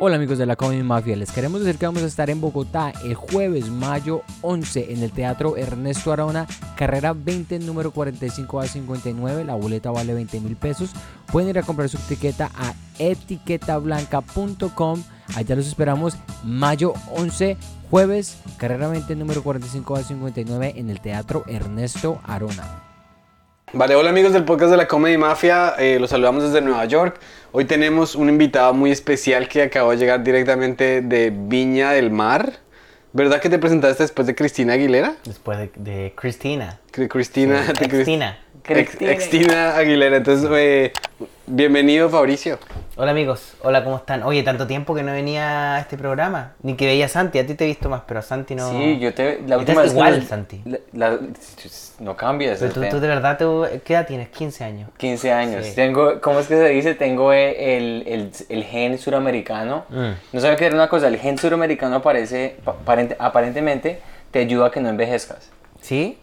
Hola amigos de la Comedy Mafia, les queremos decir que vamos a estar en Bogotá el jueves mayo 11 en el Teatro Ernesto Arona, carrera 20, número 45 a 59, la boleta vale 20 mil pesos. Pueden ir a comprar su etiqueta a etiquetablanca.com, allá los esperamos mayo 11, jueves, carrera 20, número 45 a 59 en el Teatro Ernesto Arona. Vale, hola amigos del podcast de la Comedy Mafia, eh, los saludamos desde Nueva York. Hoy tenemos un invitado muy especial que acabó de llegar directamente de Viña del Mar. ¿Verdad que te presentaste después de Cristina Aguilera? Después de, de Cristina. Cri- Cristina, Sí, de Cris- Cristina. Ex- Extina Aguilera. Entonces, eh, bienvenido Fabricio. Hola amigos, hola, ¿cómo están? Oye, tanto tiempo que no venía a este programa. Ni que veía a Santi, a ti te he visto más, pero a Santi no. Sí, yo te. La última vez igual, Santi. la- la- no cambias. Pero tú, tú de verdad, tú, ¿qué edad tienes? 15 años. 15 años. Sí. Tengo, ¿cómo es que se dice? Tengo el, el, el gen suramericano. Mm. No sabía que era una cosa. El gen suramericano aparece, pa- aparente- aparentemente te ayuda a que no envejezcas. ¿Sí?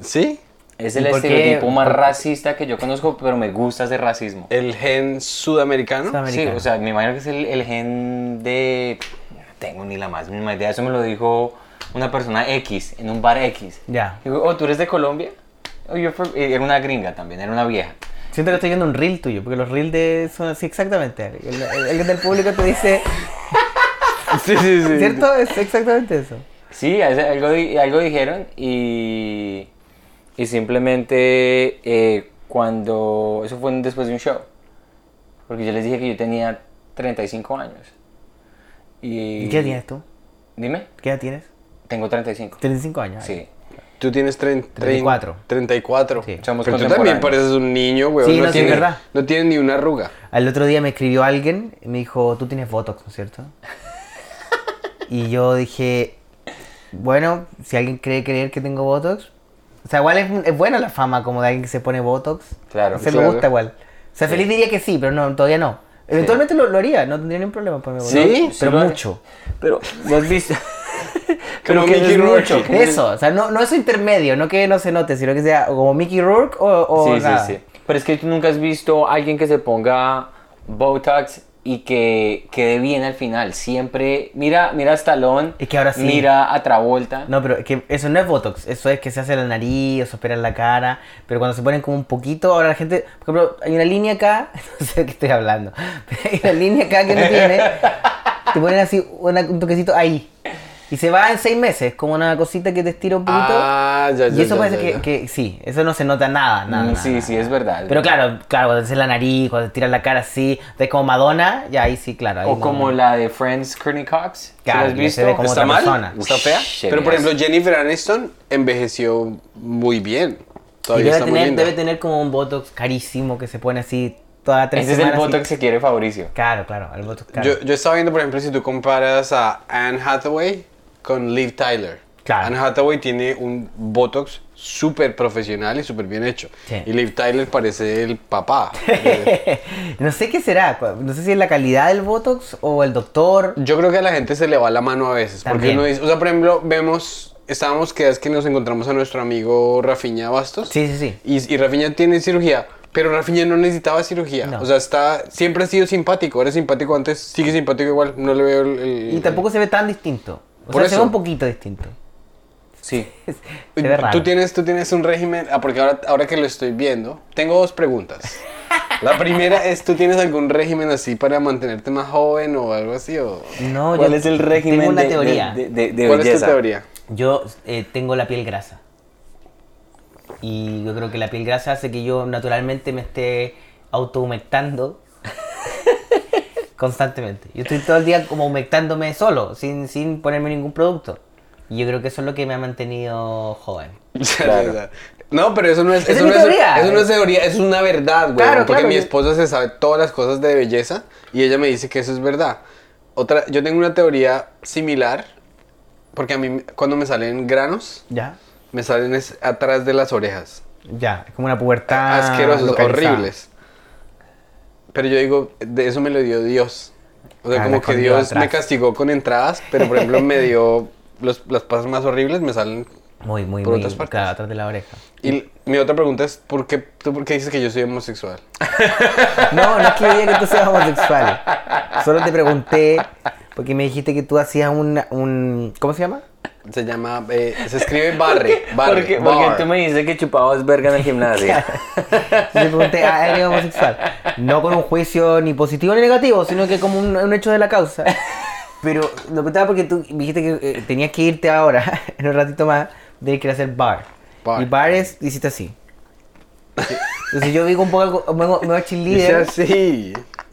¿Sí? Es ¿Y el estereotipo más racista que yo conozco, pero me gusta ese racismo. El gen sudamericano. Sudam- Sí, o sea, me imagino que es el, el gen de... No tengo ni la más mínima idea. Eso me lo dijo una persona X, en un bar X. Ya. Digo, oh, ¿tú eres de Colombia? Oh, you're from-" Era una gringa también, era una vieja. Siento que estoy viendo un reel tuyo, porque los reels de son así exactamente. El, el- el del público te dice, Sí, sí, sí. ¿cierto? Es exactamente eso. Sí, algo, algo dijeron y, y simplemente eh, cuando... Eso fue después de un show. Porque yo les dije que yo tenía 35 años. Y, ¿Y qué edad tienes tú? Dime, ¿Qué edad tienes? tengo 35. 35 años. Sí. Tú tienes 30, 34. 34. Sí. Somos Pero tú también pareces un niño, güey. Sí, no, no, tienes, verdad. no tienes ni una arruga. Al otro día me escribió alguien y me dijo, tú tienes Botox, ¿no es cierto? y yo dije, bueno, si alguien cree creer que tengo Botox, o sea, igual es, es buena la fama como de alguien que se pone Botox. Claro, Se claro. me gusta igual. O sea, feliz diría que sí, pero no, todavía no. Eventualmente lo, lo haría, no tendría ningún problema ponerme Botox. ¿Sí? No, pero Sí lo mucho. Pero, ¿lo has visto? Como que Mickey es Rourke. mucho. Eso, o sea, no, no eso intermedio, no que no se note, sino que sea como Mickey Rourke o, o Sí, nada. sí, sí. Pero es que tú nunca has visto a alguien que se ponga Botox y que quede bien al final. Siempre, mira, mira a Stallone, Es que ahora sí. mira a Travolta. No, pero que eso no es Botox, eso es que se hace la nariz o se opera en la cara, pero cuando se ponen como un poquito, ahora la gente, por ejemplo, hay una línea acá, no sé de qué estoy hablando, pero hay una línea acá que no tiene, te ponen así una- un toquecito ahí, y se va en seis meses, como una cosita que te estira un poquito, Ah, ya, ya. y eso ya, parece que, que sí, eso no se nota nada, nada. Mm, nada, sí, nada. sí, es verdad. es Pero claro, claro, cuando te haces la nariz, cuando te tiras la cara así, ves como Madonna, ya ahí sí, claro. ahí O no- como la de Friends, Courtney Cox. ¿Sí Claro, la has se visto? ve como ¿Está otra mal? persona. ¿Está fea? Ush, Pero por ejemplo, Jennifer Aniston envejeció muy bien. Y Todavía debe está muy tener, linda. debe tener como un Botox carísimo que se pone así toda tres Ese es el. Botox que quiere Fabricio. Claro, claro, el Botox caro. Yo, yo estaba viendo, por ejemplo, si tú comparas a Anne Hathaway con Liv Tyler. Claro. Anne Hathaway tiene un Botox súper profesional y súper bien hecho. Sí. Y Liv Tyler parece el papá. no sé qué será, no sé si es la calidad del Botox o el doctor. Yo creo que a la gente se le va la mano a veces. Porque uno dice, o sea, por ejemplo, vemos, estábamos que es que nos encontramos a nuestro amigo Rafiña Bastos. Sí, sí, sí. Y, y Rafinha tiene cirugía, pero Rafinha no necesitaba cirugía. No. O sea, está, siempre ha sido simpático. Era simpático antes, sigue simpático igual. No le veo el. el- Y tampoco se ve tan distinto. O Por sea, se eso. ve un poquito distinto. Sí. se ve raro. Tú tienes, tú tienes un régimen. Ah, porque ahora, ahora que lo estoy viendo, tengo dos preguntas. La primera es: ¿tú tienes algún régimen así para mantenerte más joven o algo así? O... No, ¿Cuál yo es el régimen Tengo una de, de- teoría. de, de- de ¿Cuál es tu teoría? Yo eh, tengo la piel grasa. Y yo creo que la piel grasa hace que yo naturalmente me esté autohumectando constantemente. Yo estoy todo el día como humectándome solo, sin, sin ponerme ningún producto. Y yo creo que eso es lo que me ha mantenido joven. Claro. No, pero eso no es, eso es no es, teoría. eso no es teoría, es una verdad, güey. Claro, porque claro, mi esposa se sabe todas las cosas de belleza y ella me dice que eso es verdad. Otra, yo tengo una teoría similar, porque a mí cuando me salen granos, ¿Ya? me salen es atrás de las orejas. Ya, es como una pubertad. asquerosos, localizada. horribles. Pero yo digo, de eso me lo dio Dios. O sea, Ah, como que Dios atrás. me castigó con entradas, pero por ejemplo me dio los, las pasas más horribles, me salen Muy, muy, Por muy. otras partes. Atrás de la oreja. Y mi otra pregunta es, ¿por qué, ¿tú por qué dices que yo soy homosexual? No, no es que yo diga que tú seas homosexual. Solo te pregunté porque me dijiste que tú hacías un, un ¿cómo se llama? Se llama, eh, se escribe barre, barre, Porque, bar. porque tú me dices que chupabas verga en el gimnasio. Le pregunté, ah, ¿eres homosexual? No con un juicio ni positivo ni negativo, sino que como un, un hecho de la causa. Pero lo preguntaba porque tú me dijiste que eh, tenías que irte ahora, en un ratito más, de que ir a hacer bar. Bar. Y bar es, hiciste así. Entonces yo digo un poco, me voy a cheerleader. así.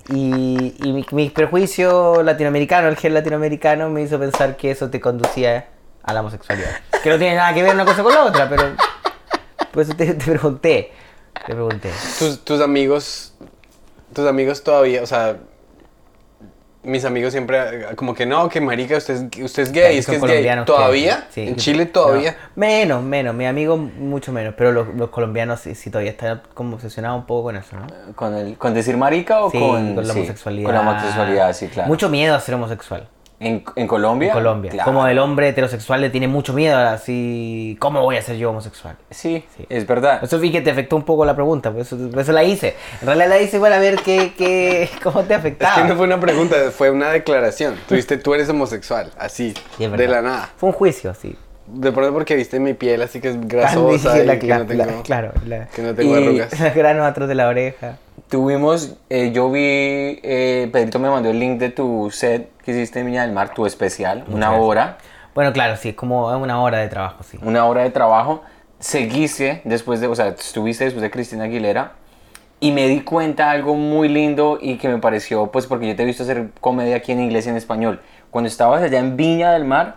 Y, y mi, mi prejuicio latinoamericano, el gen latinoamericano, me hizo pensar que eso te conducía a la homosexualidad. Que no tiene nada que ver una cosa con la otra, pero. Por eso te, te pregunté. Te pregunté. Tus, tus amigos, tus amigos todavía, o sea, mis amigos siempre, como que no, que marica, usted es, usted es gay, es Son que es gay. ¿Todavía? sí. ¿En Chile todavía? No, menos, menos. Mi amigo mucho menos. Pero los, los colombianos sí, sí todavía están como obsesionados un poco con eso, ¿no? ¿Con, el, ¿Con decir marica o Sí, con, con la sí, homosexualidad. Con la homosexualidad, sí, claro. Mucho miedo a ser homosexual. ¿En, en Colombia? En Colombia. Claro. Como el hombre heterosexual le tiene mucho miedo, así. ¿Cómo voy a ser yo homosexual? Sí, Sí. es verdad. Eso vi que te afectó un poco la pregunta, por eso, por eso la hice. En realidad la hice para ver qué, qué, cómo te Es afectaba. que no fue una pregunta, fue una declaración. Tú dijiste, tú eres homosexual, así, Sí, es de la nada. Fue un juicio, sí. De pronto porque viste mi piel así que es Ah, grasosa dije y la- que la- no tengo, la- claro, la- que no tengo Y- arrugas. los granos atrás de la oreja. Tuvimos, eh, yo vi, eh, Pedrito me mandó el link de tu set que hiciste en Viña del Mar, tu especial, una gracias. hora, Bueno, claro, sí, es como una hora de trabajo, sí. una hora de trabajo. Seguiste después de, o sea, estuviste después de Cristina Aguilera y me di cuenta algo muy lindo y que me pareció, pues porque yo te he visto hacer comedia aquí en inglés y en español. Cuando estabas allá en Viña del Mar,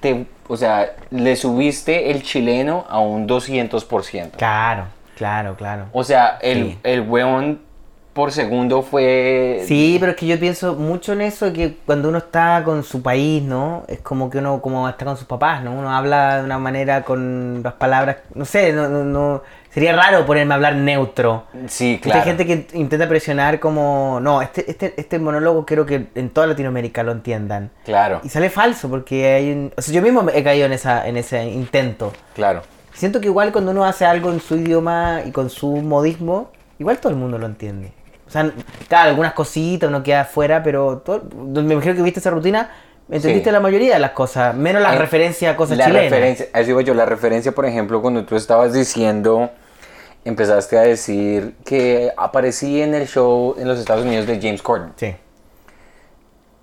te, o sea, le subiste el chileno a un 200%. Claro, claro, claro. O sea, el, Sí. el weón por segundo fue... Sí, pero es que yo pienso mucho en eso, que cuando uno está con su país, ¿no? Es como que uno como está con sus papás, ¿no? Uno habla de una manera con las palabras, no sé, no, no, no- sería raro ponerme a hablar neutro. Sí, Hay claro. gente que intenta presionar como, no, este, este, este monólogo quiero que en toda Latinoamérica lo entiendan. Claro, Y sale falso porque hay un... O sea, yo mismo he caído en, esa, en ese intento. claro. Siento que igual cuando uno hace algo en su idioma y con su modismo, igual todo el mundo lo entiende. O sea, claro, algunas cositas uno queda afuera, pero todo, me imagino que viste esa rutina, entendiste Sí. la mayoría de las cosas, menos las Eh, referencias a cosas la chilenas. referencia, a eso iba yo, la referencia, por ejemplo, cuando tú estabas diciendo, empezaste a decir que aparecí en el show en los Estados Unidos de James Corden Sí.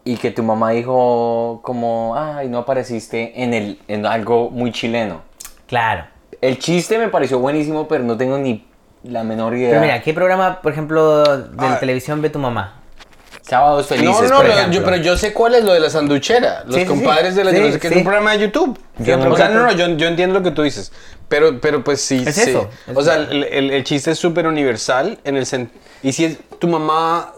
y que tu mamá dijo como, ay, no apareciste en, el, en algo muy chileno. Claro. El chiste me pareció buenísimo, pero no tengo ni la menor idea. Pero mira, ¿qué programa, por ejemplo, de Ah. televisión ve tu mamá? Sábados No, felices, no, por lo- ejemplo. yo, pero yo sé cuál es lo de la sanduchera. Los Sí, compadres sí. de la Sí, yo no sé qué, sí. es un programa de YouTube. Yo o sea, no, no, yo, yo entiendo lo que tú dices. Pero, pero pues sí, Es eso, es O sea, el, el- el chiste es súper universal en el ¿Y si es- tu mamá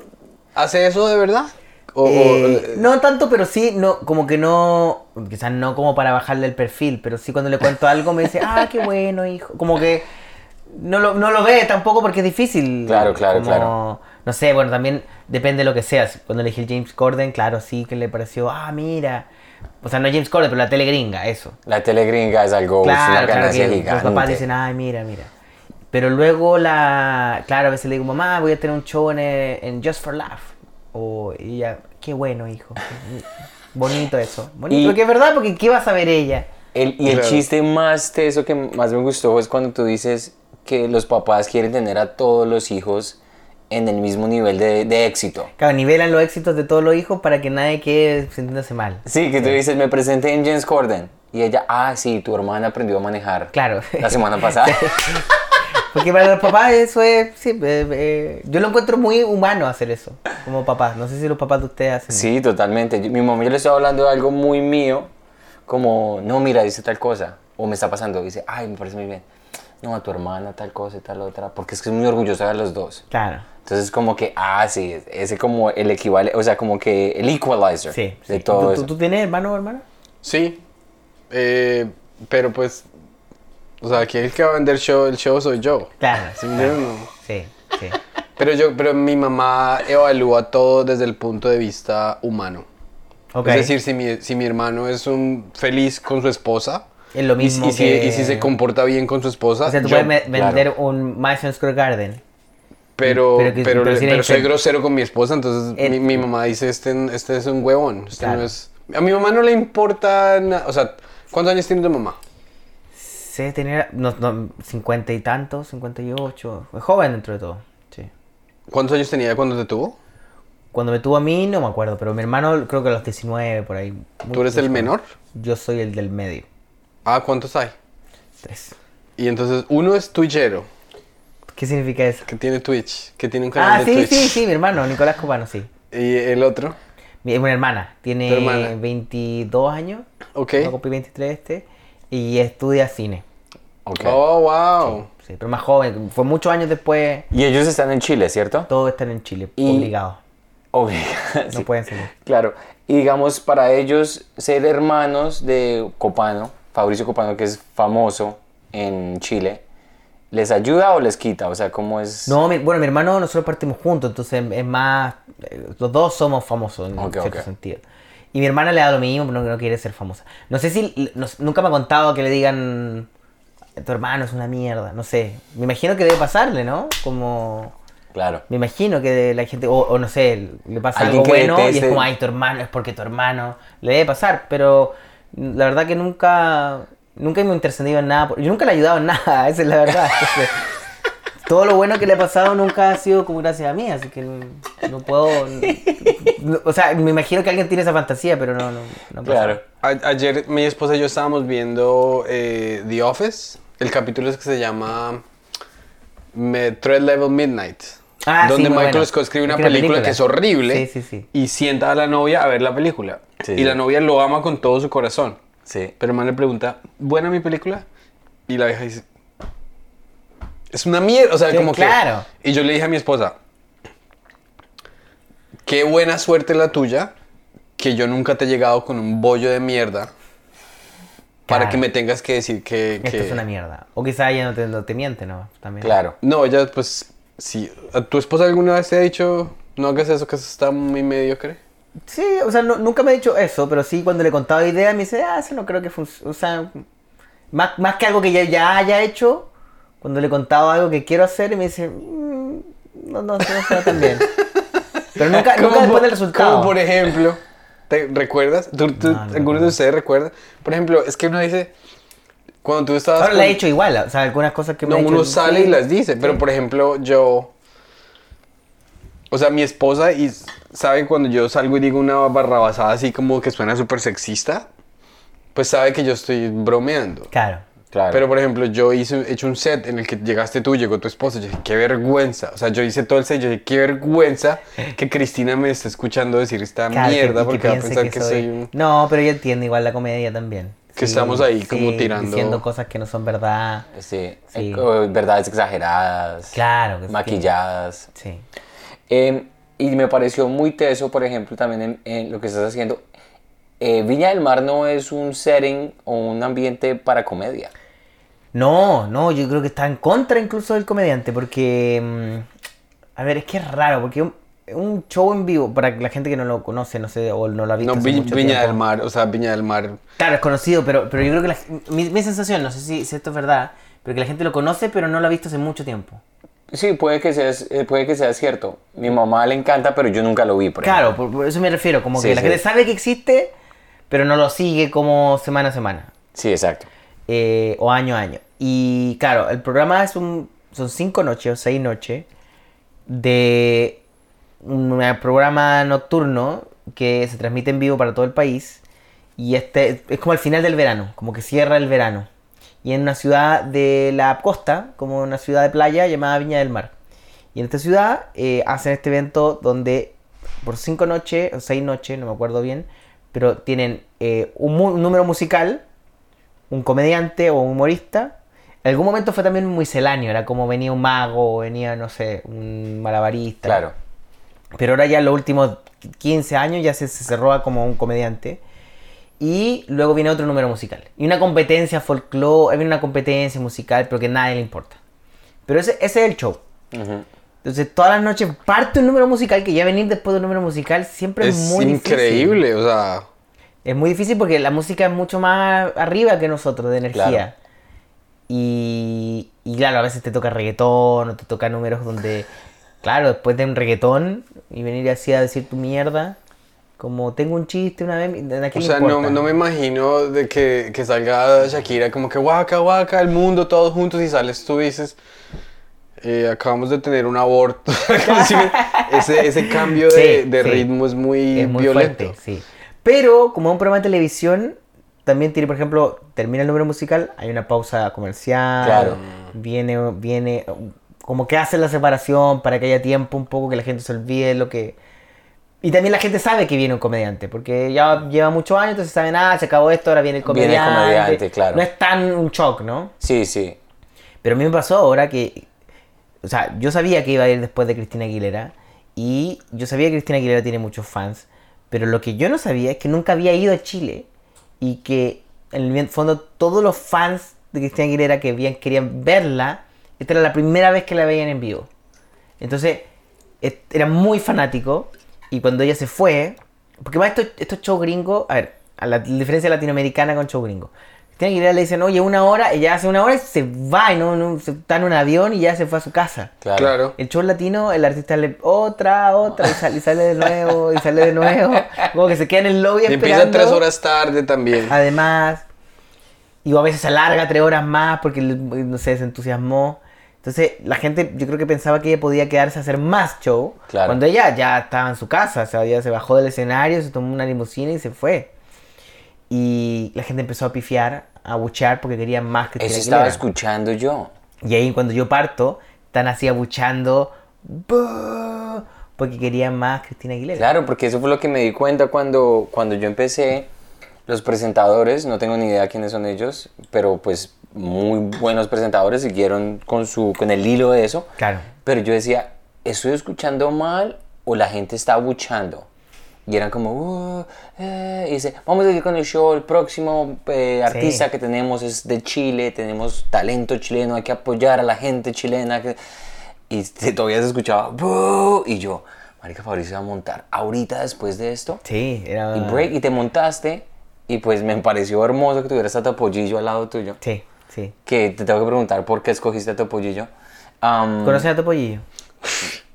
hace eso de verdad? O, o- Eh, no tanto, pero sí, no, como que no, quizás no como para bajarle el perfil, pero sí cuando le cuento algo me dice, ah, qué bueno, hijo. Como que no lo, no lo ve tampoco porque es difícil. Claro, claro, como- claro. No sé, bueno, también depende de lo que seas. Cuando elegí el James Corden, claro, sí que le pareció, ah, mira. O sea, no James Corden, pero la tele gringa, eso. La tele gringa es algo, es una Claro, claro, que gigante. los papás dicen, ay, mira, mira. Pero luego la, claro, a veces le digo, mamá, voy a tener un show en, en Just for Laugh. O ella, qué bueno, hijo. Bonito eso. Bonito, Y- porque es verdad, porque ¿qué va a saber ella? El- y el Claro. chiste más teso que más me gustó es cuando tú dices que los papás quieren tener a todos los hijos en el mismo nivel de, de éxito. Claro, nivelan los éxitos de todos los hijos para que nadie quede sintiéndose mal. Sí, que tú dices, me presenté en James Corden. Y ella, ah, sí, tu hermana aprendió a manejar. Claro. La semana pasada. Porque para los papás eso es, sí, eh, eh, yo lo encuentro muy humano hacer eso, como papás. No sé si los papás de ustedes hacen sí, totalmente. Yo- mi mamá yo le estaba hablando de algo muy mío, como, no, mira, dice tal cosa. O me está pasando. Dice, ay, me parece muy bien. No, a tu hermana tal cosa y tal otra. Porque es que es muy orgullosa de los dos. Claro. Entonces como que, ah, sí, ese como el equivalente, o sea, como que el equalizer Sí. de sí. todo ¿Tú, eso. tú, tienes hermano o hermana? Sí. Eh, pero pues. O sea, aquí el que va a vender show, el show soy yo. Claro. ¿Sí? No. Sí, sí. Pero yo, pero mi mamá evalúa todo desde el punto de vista humano. Ok. Es decir, si mi, si mi hermano es un feliz con su esposa, Es lo Y- mismo y, si, que- y si se comporta bien con su esposa. O sea, tú yo- puedes me- claro. vender un Madison Square Garden. Pero, pero que- pero, soy grosero con mi esposa, entonces mi, mi mamá dice, este, este es un huevón. Este Claro. no es... A mi mamá no le importa nada. O sea, ¿cuántos años tiene tu mamá? Sé tener no, no, 50 y tantos, 58. Es joven dentro de todo. Sí. ¿Cuántos años tenía cuando te tuvo? Cuando me tuvo a mí no me acuerdo, pero mi hermano creo que a los 19 por ahí. ¿Tú eres el menor? Yo soy el del medio. Ah, ¿cuántos hay? Tres. Y entonces uno es twitchero, ¿Qué significa eso? que tiene Twitch, que tiene un canal Ah, de sí, Twitch. sí, sí, mi hermano, Nicolás Copano, sí. Y el otro, Mi, una hermana, tiene hermana. 22 años, ok. va a cumplir 23 este, y estudia cine. Ok. Oh, wow. Sí, pero más joven, fue muchos años después, Y ellos están en Chile, ¿cierto? todos están en Chile, Y- obligados, Obligado. no sí. pueden salir. Claro. Y digamos, para ellos, ser hermanos de Copano, Fabricio Copano, que es famoso en Chile, ¿les ayuda o les quita? O sea, ¿cómo es? No, mi- bueno, mi hermano, nosotros partimos juntos, entonces es más, eh, los dos somos famosos en Ok, cierto sentido. Y mi hermana le da lo mismo, pero no, no quiere ser famosa. No sé si, no- nunca me ha contado que le digan, tu hermano es una mierda, no sé. Me imagino que debe pasarle, ¿no? Como... Claro. Me imagino que la gente, o, o no sé, le pasa algo bueno y es como, ay, tu hermano, es porque tu hermano. Le debe pasar, pero la verdad que nunca, nunca me he intercedido en nada. por- Yo nunca le he ayudado en nada, esa es la verdad. Entonces, todo lo bueno que le ha pasado nunca ha sido como gracias a mí, así que no, no puedo. no- o sea, me imagino que alguien tiene esa fantasía, pero no, no. Claro. A- ayer mi esposa y yo estábamos viendo eh, The Office. El capítulo es que se llama Thread Level Midnight. Ah, sí, donde Michael bueno. Scott escribe una película, película. que es horrible. Sí, sí, sí. Y sienta a la novia a ver la película. Sí, y sí. la novia lo ama con todo su corazón. Sí. Pero el man le pregunta, ¿buena mi película? Y la vieja dice, es una mierda. O sea, Sí, como claro. que... Y yo le dije a mi esposa, qué buena suerte la tuya, que yo nunca te he llegado con un bollo de mierda para que me tengas que decir que... Esto es una mierda. O quizá ella no te, no te miente, ¿no? También. Claro. No, ella pues. ¿A tu esposa alguna vez te ha dicho, no hagas eso, que eso está muy mediocre? Sí, o sea, no- nunca me ha dicho eso, pero sí cuando le contaba ideas me dice, ah, eso no creo que funcione. O sea, más, más que algo que ya, ya haya hecho, cuando le contaba algo que quiero hacer, y me dice, "Mm, no, no, no suena tan bien. Pero nunca, nunca después del resultado. Como por ejemplo, ¿te recuerdas? ¿Tú, tú- No, no ¿Alguno de ustedes recuerda? Por ejemplo, es que uno dice, cuando tú estabas... Ahora con- la he hecho igual, o sea, algunas cosas que me No, uno sale y las dice, pero por ejemplo, yo... O sea, mi esposa y sabe cuando yo salgo y digo una barrabasada así como que suena súper sexista, pues sabe que yo estoy bromeando. Claro. Claro. Pero por ejemplo, yo hice he hecho un set en el que llegaste tú, llegó tu esposa, yo dije, qué vergüenza. O sea, yo hice todo el set, yo dije, qué vergüenza que Cristina me esté escuchando decir esta Claro, que- mierda que porque va a pensar que, soy un... No, pero ella entiende igual la comedia también. Que estamos ahí como sí, tirando- Diciendo cosas que no son verdad. Sí. Sí. Eh, verdades exageradas. Claro que sí. Maquilladas. Sí. Eh, y me pareció muy teso, por ejemplo, también en, en lo que estás haciendo. Eh, Viña del Mar no es un setting o un ambiente para comedia. No, no, yo creo que está en contra incluso del comediante, porque... mm, A ver, es que es raro, porque un, un show en vivo, para la gente que no lo conoce, no sé, o no lo ha visto No, hace Vi- mucho Viña tiempo. del Mar, o sea, Viña del Mar. Claro, es conocido, pero, pero yo creo que la- mi, mi sensación, no sé si, si esto es verdad, pero que la gente lo conoce, pero no lo ha visto hace mucho tiempo. Sí, puede que sea, eh, puede que sea cierto. Mi mamá le encanta, pero yo nunca lo vi, por Claro, por, por eso me refiero, como Sí, que la sí. gente sabe que existe, pero no lo sigue como semana a semana. Sí, exacto. eh, o año a año. Y claro, el programa es un, son cinco noches o seis noches de un programa nocturno que se transmite en vivo para todo el país. Y este es como el final del verano, como que cierra el verano. Y en una ciudad de la costa, como una ciudad de playa llamada Viña del Mar. Y en esta ciudad eh, hacen este evento donde por cinco noches o seis noches, no me acuerdo bien, pero tienen eh, un, mu- un número musical un comediante o un humorista. En algún momento fue también muy celáneo, era como venía un mago, venía, no sé, un malabarista. Claro. Pero ahora ya en los últimos 15 años ya se, se cerró a como un comediante. Y luego viene otro número musical. Y una competencia folclore, viene una competencia musical, pero que a nadie le importa. Pero ese, ese es el show. Ujú. Entonces todas las noches parte un número musical que ya venir después de un número musical siempre es, Es muy difícil. increíble, o sea... Es muy difícil porque la música es mucho más arriba que nosotros de energía. Claro. Y, y claro, a veces te toca reggaetón o te toca números donde, claro, después de un reggaetón y venir así a decir tu mierda, como tengo un chiste una vez, ¿a O sea, no, me imagino de que, que salga Shakira como que guaca, guaca, el mundo, todos juntos y sales tú y dices, eh, acabamos de tener un aborto. Ese, ese cambio de, Sí, de sí. ritmo es muy, es muy violento. fuerte, sí. Pero como un programa de televisión, también tiene, por ejemplo, termina el número musical, hay una pausa comercial, Claro. viene, viene, como que hace la separación para que haya tiempo un poco que la gente se olvide lo que... Y también la gente sabe que viene un comediante, porque ya lleva muchos años, entonces saben, ah, se acabó esto, ahora viene el Viene el comediante. comediante, claro. No es tan un shock, ¿no? Sí, sí. Pero a mí me pasó ahora que, o sea, yo sabía que iba a ir después de Cristina Aguilera y yo sabía que Cristina Aguilera tiene muchos fans, pero lo que yo no sabía es que nunca había ido a Chile y que en el fondo todos los fans de Cristina Aguilera que habían, querían verla, esta era la primera vez que la veían en vivo. Entonces, et- era muy fanático y cuando ella se fue, porque más estos, estos shows gringos, a ver, a la diferencia latinoamericana con show gringo. Cristina Aguilera le dicen, oye, una hora, ella hace una hora y se va, y no, no, se está en un avión y ya se fue a su casa. Claro. Claro. El show latino, el artista le otra, otra, y sale, y sale de nuevo, y sale de nuevo. Como que se queda en el lobby Y empieza esperando. tres horas tarde también. Además, y a veces se alarga tres horas más porque, no sé, se entusiasmó. Entonces, la gente, yo creo que pensaba que ella podía quedarse a hacer más show. Claro. Cuando ella ya estaba en su casa, o sea, ella se bajó del escenario, se tomó una limusina y se fue. Y la gente empezó a pifiar, a buchear porque querían más que Eso estaba escuchando yo. y ahí cuando yo parto, están así abuchando porque querían más Cristina Aguilera. Claro, porque eso fue lo que me di cuenta cuando, cuando yo empecé. Los presentadores, no tengo ni idea quiénes son ellos, pero pues muy buenos presentadores siguieron con, su, con el hilo de eso. Claro. Pero yo decía, ¿estoy escuchando mal o la gente está abuchando? Y eran como, "Uh, eh", y dice, vamos a seguir con el show, el próximo eh, artista Sí. que tenemos es de Chile, tenemos talento chileno, hay que apoyar a la gente chilena. que-". Y todavía se escuchaba, "Boo", y yo, Marica Fabricio va a montar ahorita después de esto. Sí, era... Y break, y te montaste, y pues me pareció hermoso que tuvieras a Topollillo al lado tuyo. Sí, sí. Que te tengo que preguntar por qué escogiste a Topollillo. Am, ¿Conoces a Topollillo?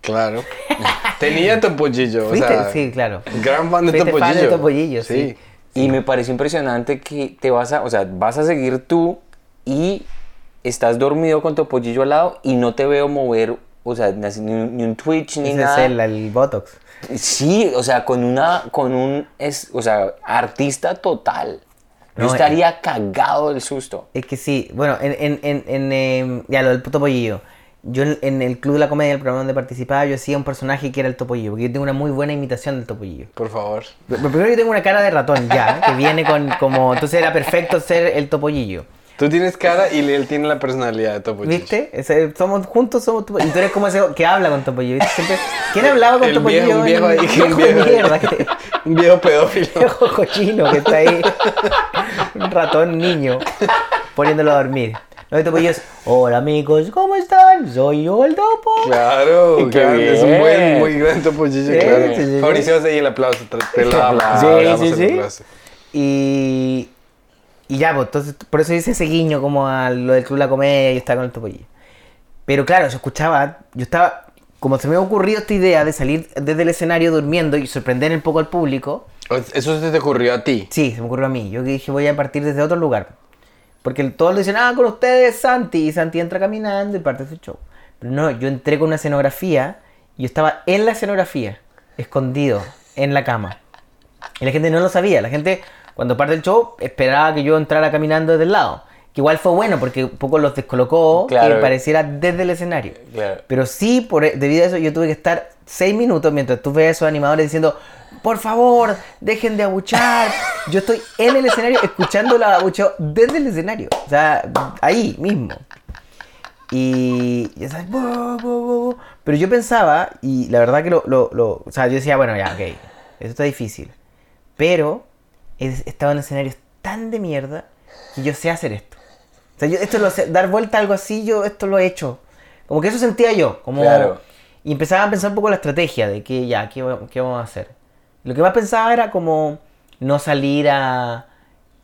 Claro. Tenía Topollillo, o sea, sí, claro. gran fan de Topollillo. fan de Topollillo, sí. Y me pareció impresionante que te vas a, o sea, vas a seguir tú y estás dormido con tu pollillo al lado y no te veo mover, o sea, ni, un- ni un Twitch ni Ese nada. es el, el Botox. Sí, o sea, con una, con un, es, o sea, artista total. Yo No, eh. estaría cagado del susto. Es que sí, bueno, en, en, en, en, em, ya lo del Topollillo. Yo en, en el Club de la Comedia, el programa donde participaba, yo hacía un personaje que era el Topollillo, porque yo tengo una muy buena imitación del Topollillo. Por favor. Pero primero yo tengo una cara de ratón ya, que viene con como... Entonces era perfecto ser el Topollillo. Tú tienes cara y él tiene la personalidad de Topollillo. ¿Viste? Ese- somos juntos, somos Topollillo. Y tú eres como ese que habla con. ¿viste? Siempre- ¿Quién hablaba con El Topollillo? viejo, un viejo ahí, Un viejo mierda. que- Un viejo pedófilo. viejo cochino que está ahí. Un ratón niño. Poniéndolo a dormir. No, el Topollillo es, hola amigos, ¿cómo están? Soy yo el Topo. Claro, claro, es un buen, muy gran Topollillo, Sí, claro. sí, sí. Fabricio, ahí el aplauso. Te, te lo damos, Sí, sí, sí. Y, y ya, pues, entonces, por eso hice ese guiño como a lo del Club la Comedia y estaba con el Topollillo. Pero claro, yo escuchaba, yo estaba, como se me ha ocurrido esta idea de salir desde el escenario durmiendo y sorprender un poco al público, Eso se te ocurrió a ti. sí, se me ocurrió a mí. Yo dije, voy a partir desde otro lugar. Porque todos dicen, ah, con ustedes Santi, y Santi entra caminando y parte su show. Pero no, yo entré con una escenografía y yo estaba en la escenografía, escondido, en la cama. Y la gente no lo sabía. La gente, cuando parte el show, esperaba que yo entrara caminando desde el lado. Que igual fue bueno porque un poco los descolocó, Claro. que pareciera desde el escenario. Claro. Pero sí, por, debido a eso, yo tuve que estar seis minutos mientras tú ves a esos animadores diciendo, por favor, dejen de abuchar. Yo estoy en el escenario escuchando la abucheo desde el escenario. O sea, ahí mismo. Y ya sabes, pero yo pensaba, y la verdad que lo, lo, lo- o sea, yo decía, bueno, ya, ok, esto está difícil. Pero he estado en escenarios tan de mierda que yo sé hacer esto. O sea, yo esto lo sé, dar vuelta a algo así, yo esto lo he hecho. Como que eso sentía yo, como... Claro. Y empezaba a pensar un poco la estrategia de que ya, ¿qué, qué vamos a hacer? Lo que más pensaba era como, no salir a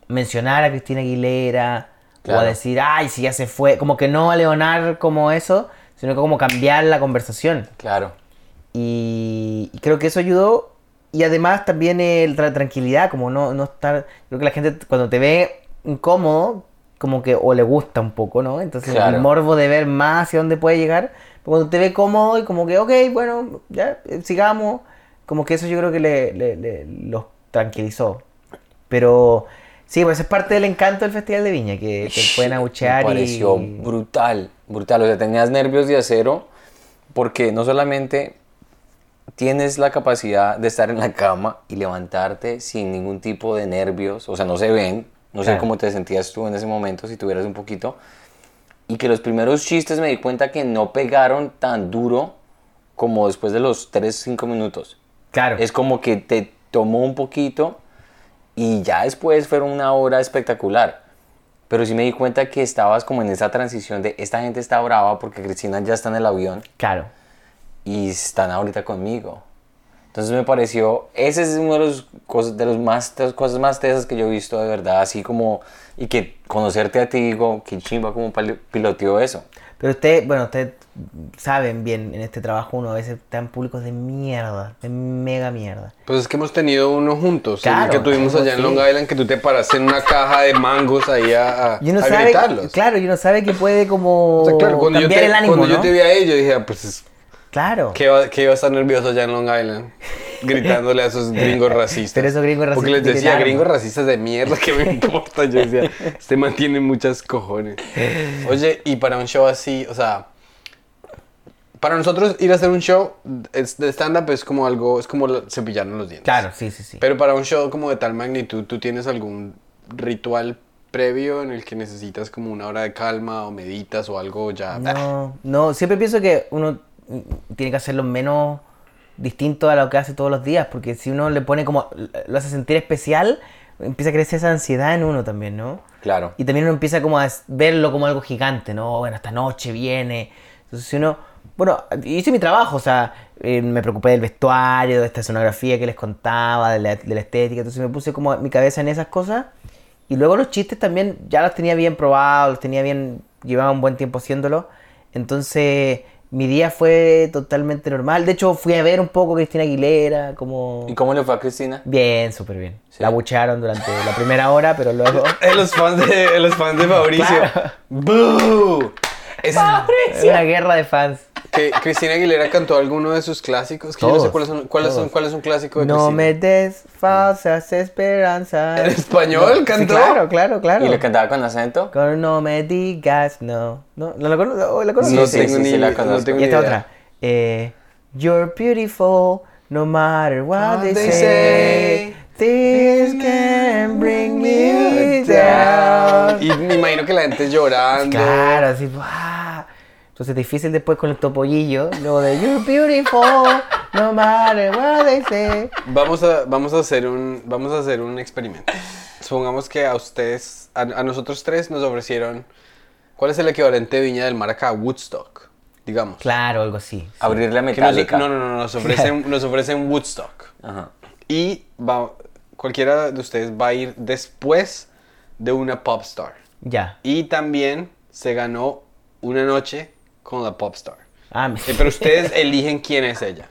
mencionar a Cristina Aguilera o a decir, ay, si ya se fue, como que no a leonar como eso, sino que como cambiar la conversación. Claro. Y, y creo que eso ayudó. Y además también el tra- tranquilidad, como no, no estar. Creo que la gente cuando te ve incómodo, como que o le gusta un poco, ¿no? Entonces Claro. el morbo de ver más hacia dónde puede llegar. Pero cuando te ve cómodo y como que, ok, bueno, ya, eh, sigamos. Como que eso yo creo que le, le- le- los tranquilizó. Pero sí, pues es parte del encanto del Festival de Viña, que te pueden abuchear Me pareció y... brutal, brutal. O sea, tenías nervios de acero porque no solamente tienes la capacidad de estar en la cama y levantarte sin ningún tipo de nervios, o sea, no se ven, no sé cómo te sentías tú en ese momento si tuvieras un poquito, y que los primeros chistes me di cuenta que no pegaron tan duro como después de los 3, 5 minutos. Claro. Es como que te tomó un poquito y ya después fueron una hora espectacular. Pero sí me di cuenta que estabas como en esa transición de esta gente está brava porque Cristina ya está en el avión Claro. Y están ahorita conmigo. Entonces me pareció, ese es uno de los cosas, de los más, de las cosas más tesas que yo he visto de verdad, así como, y que conocerte a ti, digo, que chimba como piloteó eso. Pero usted, bueno, ustedes saben bien, en este trabajo uno a veces está en públicos de mierda, de mega mierda. Pues es que hemos tenido uno juntos, el Claro, que tuvimos algo allá en. Long Island, que tú te paraste en una caja de mangos ahí a, a, Y uno a sabe, gritarlos. claro, y uno sabe que puede como O sea, claro, cuando, yo cambiar te, el ánimo, cuando yo ¿no? te vi a ellos, dije, ah, pues, es- Claro. ¿qué va, qué iba a estar nervioso allá en Long Island? Gritándole a esos gringos racistas. Pero esos gringos Porque racistas les decía, gringos racistas de mierda, ¿qué me importa? Yo decía, este man tiene muchas cojones. Oye, y para un show así, o sea, para nosotros ir a hacer un show de stand-up es como algo, es como la- cepillarnos los dientes. Claro, sí, sí, sí. Pero para un show como de tal magnitud, ¿tú tienes algún ritual previo en el que necesitas como una hora de calma o meditas o algo ya? No, no, siempre pienso que uno tiene que hacerlo menos distinto a lo que hace todos los días, porque si uno le pone como, lo hace sentir especial, empieza a crecer esa ansiedad en uno también, ¿no? Claro. Y también uno empieza como a verlo como algo gigante, ¿no? Bueno, esta noche viene. Entonces si uno, bueno, hice mi trabajo, o sea, eh, me preocupé del vestuario, de esta escenografía que les contaba, de la, de la estética, entonces me puse como mi cabeza en esas cosas. Y luego los chistes también ya los tenía bien probados, los tenía bien, llevaba un buen tiempo haciéndolo. Entonces mi día fue totalmente normal. De hecho fui a ver un poco a Cristina Aguilera, como... ¿Y cómo le fue a Cristina? Bien, súper bien. Sí. La buchearon durante la primera hora, pero luego... Los fans de, los fans de Fabricio. Claro. ¡Boo! Es Es una guerra de fans. Que Cristina Aguilera cantó alguno de sus clásicos. Que yo no sé Todos, cuáles son, cuáles son, todos. cuál es un clásico de No Cristina. me des falsas esperanzas. ¿En español Sí, cantó? claro, claro, claro. ¿Y le cantaba con acento? Con no me digas no. ¿No, ¿No la conoces? ¿La conoces? No Sí, tengo sí, ni sí, la no conozco. tengo Y esta idea. otra. Eh, You're beautiful no matter what What they, they say. say. This can bring me down. Y me imagino que la gente llorando. Claro, así. ¡buah! Entonces es difícil después con el topollillo. Luego de You're beautiful no matter what they say. Vamos a, vamos a hacer un vamos a hacer un experimento. Supongamos que a ustedes, a, a nosotros tres nos ofrecieron ¿cuál es el equivalente de Viña del Mar acá? Woodstock, digamos. Claro, algo así. Abrirle a Que nos- no, no, no, nos ofrecen, nos ofrecen Woodstock. Ajá. Y va, cualquiera de ustedes va a ir después de una pop star. Ya. Y también se ganó una noche con la pop star. Ah, me- Eh, Pero ustedes eligen quién es ella.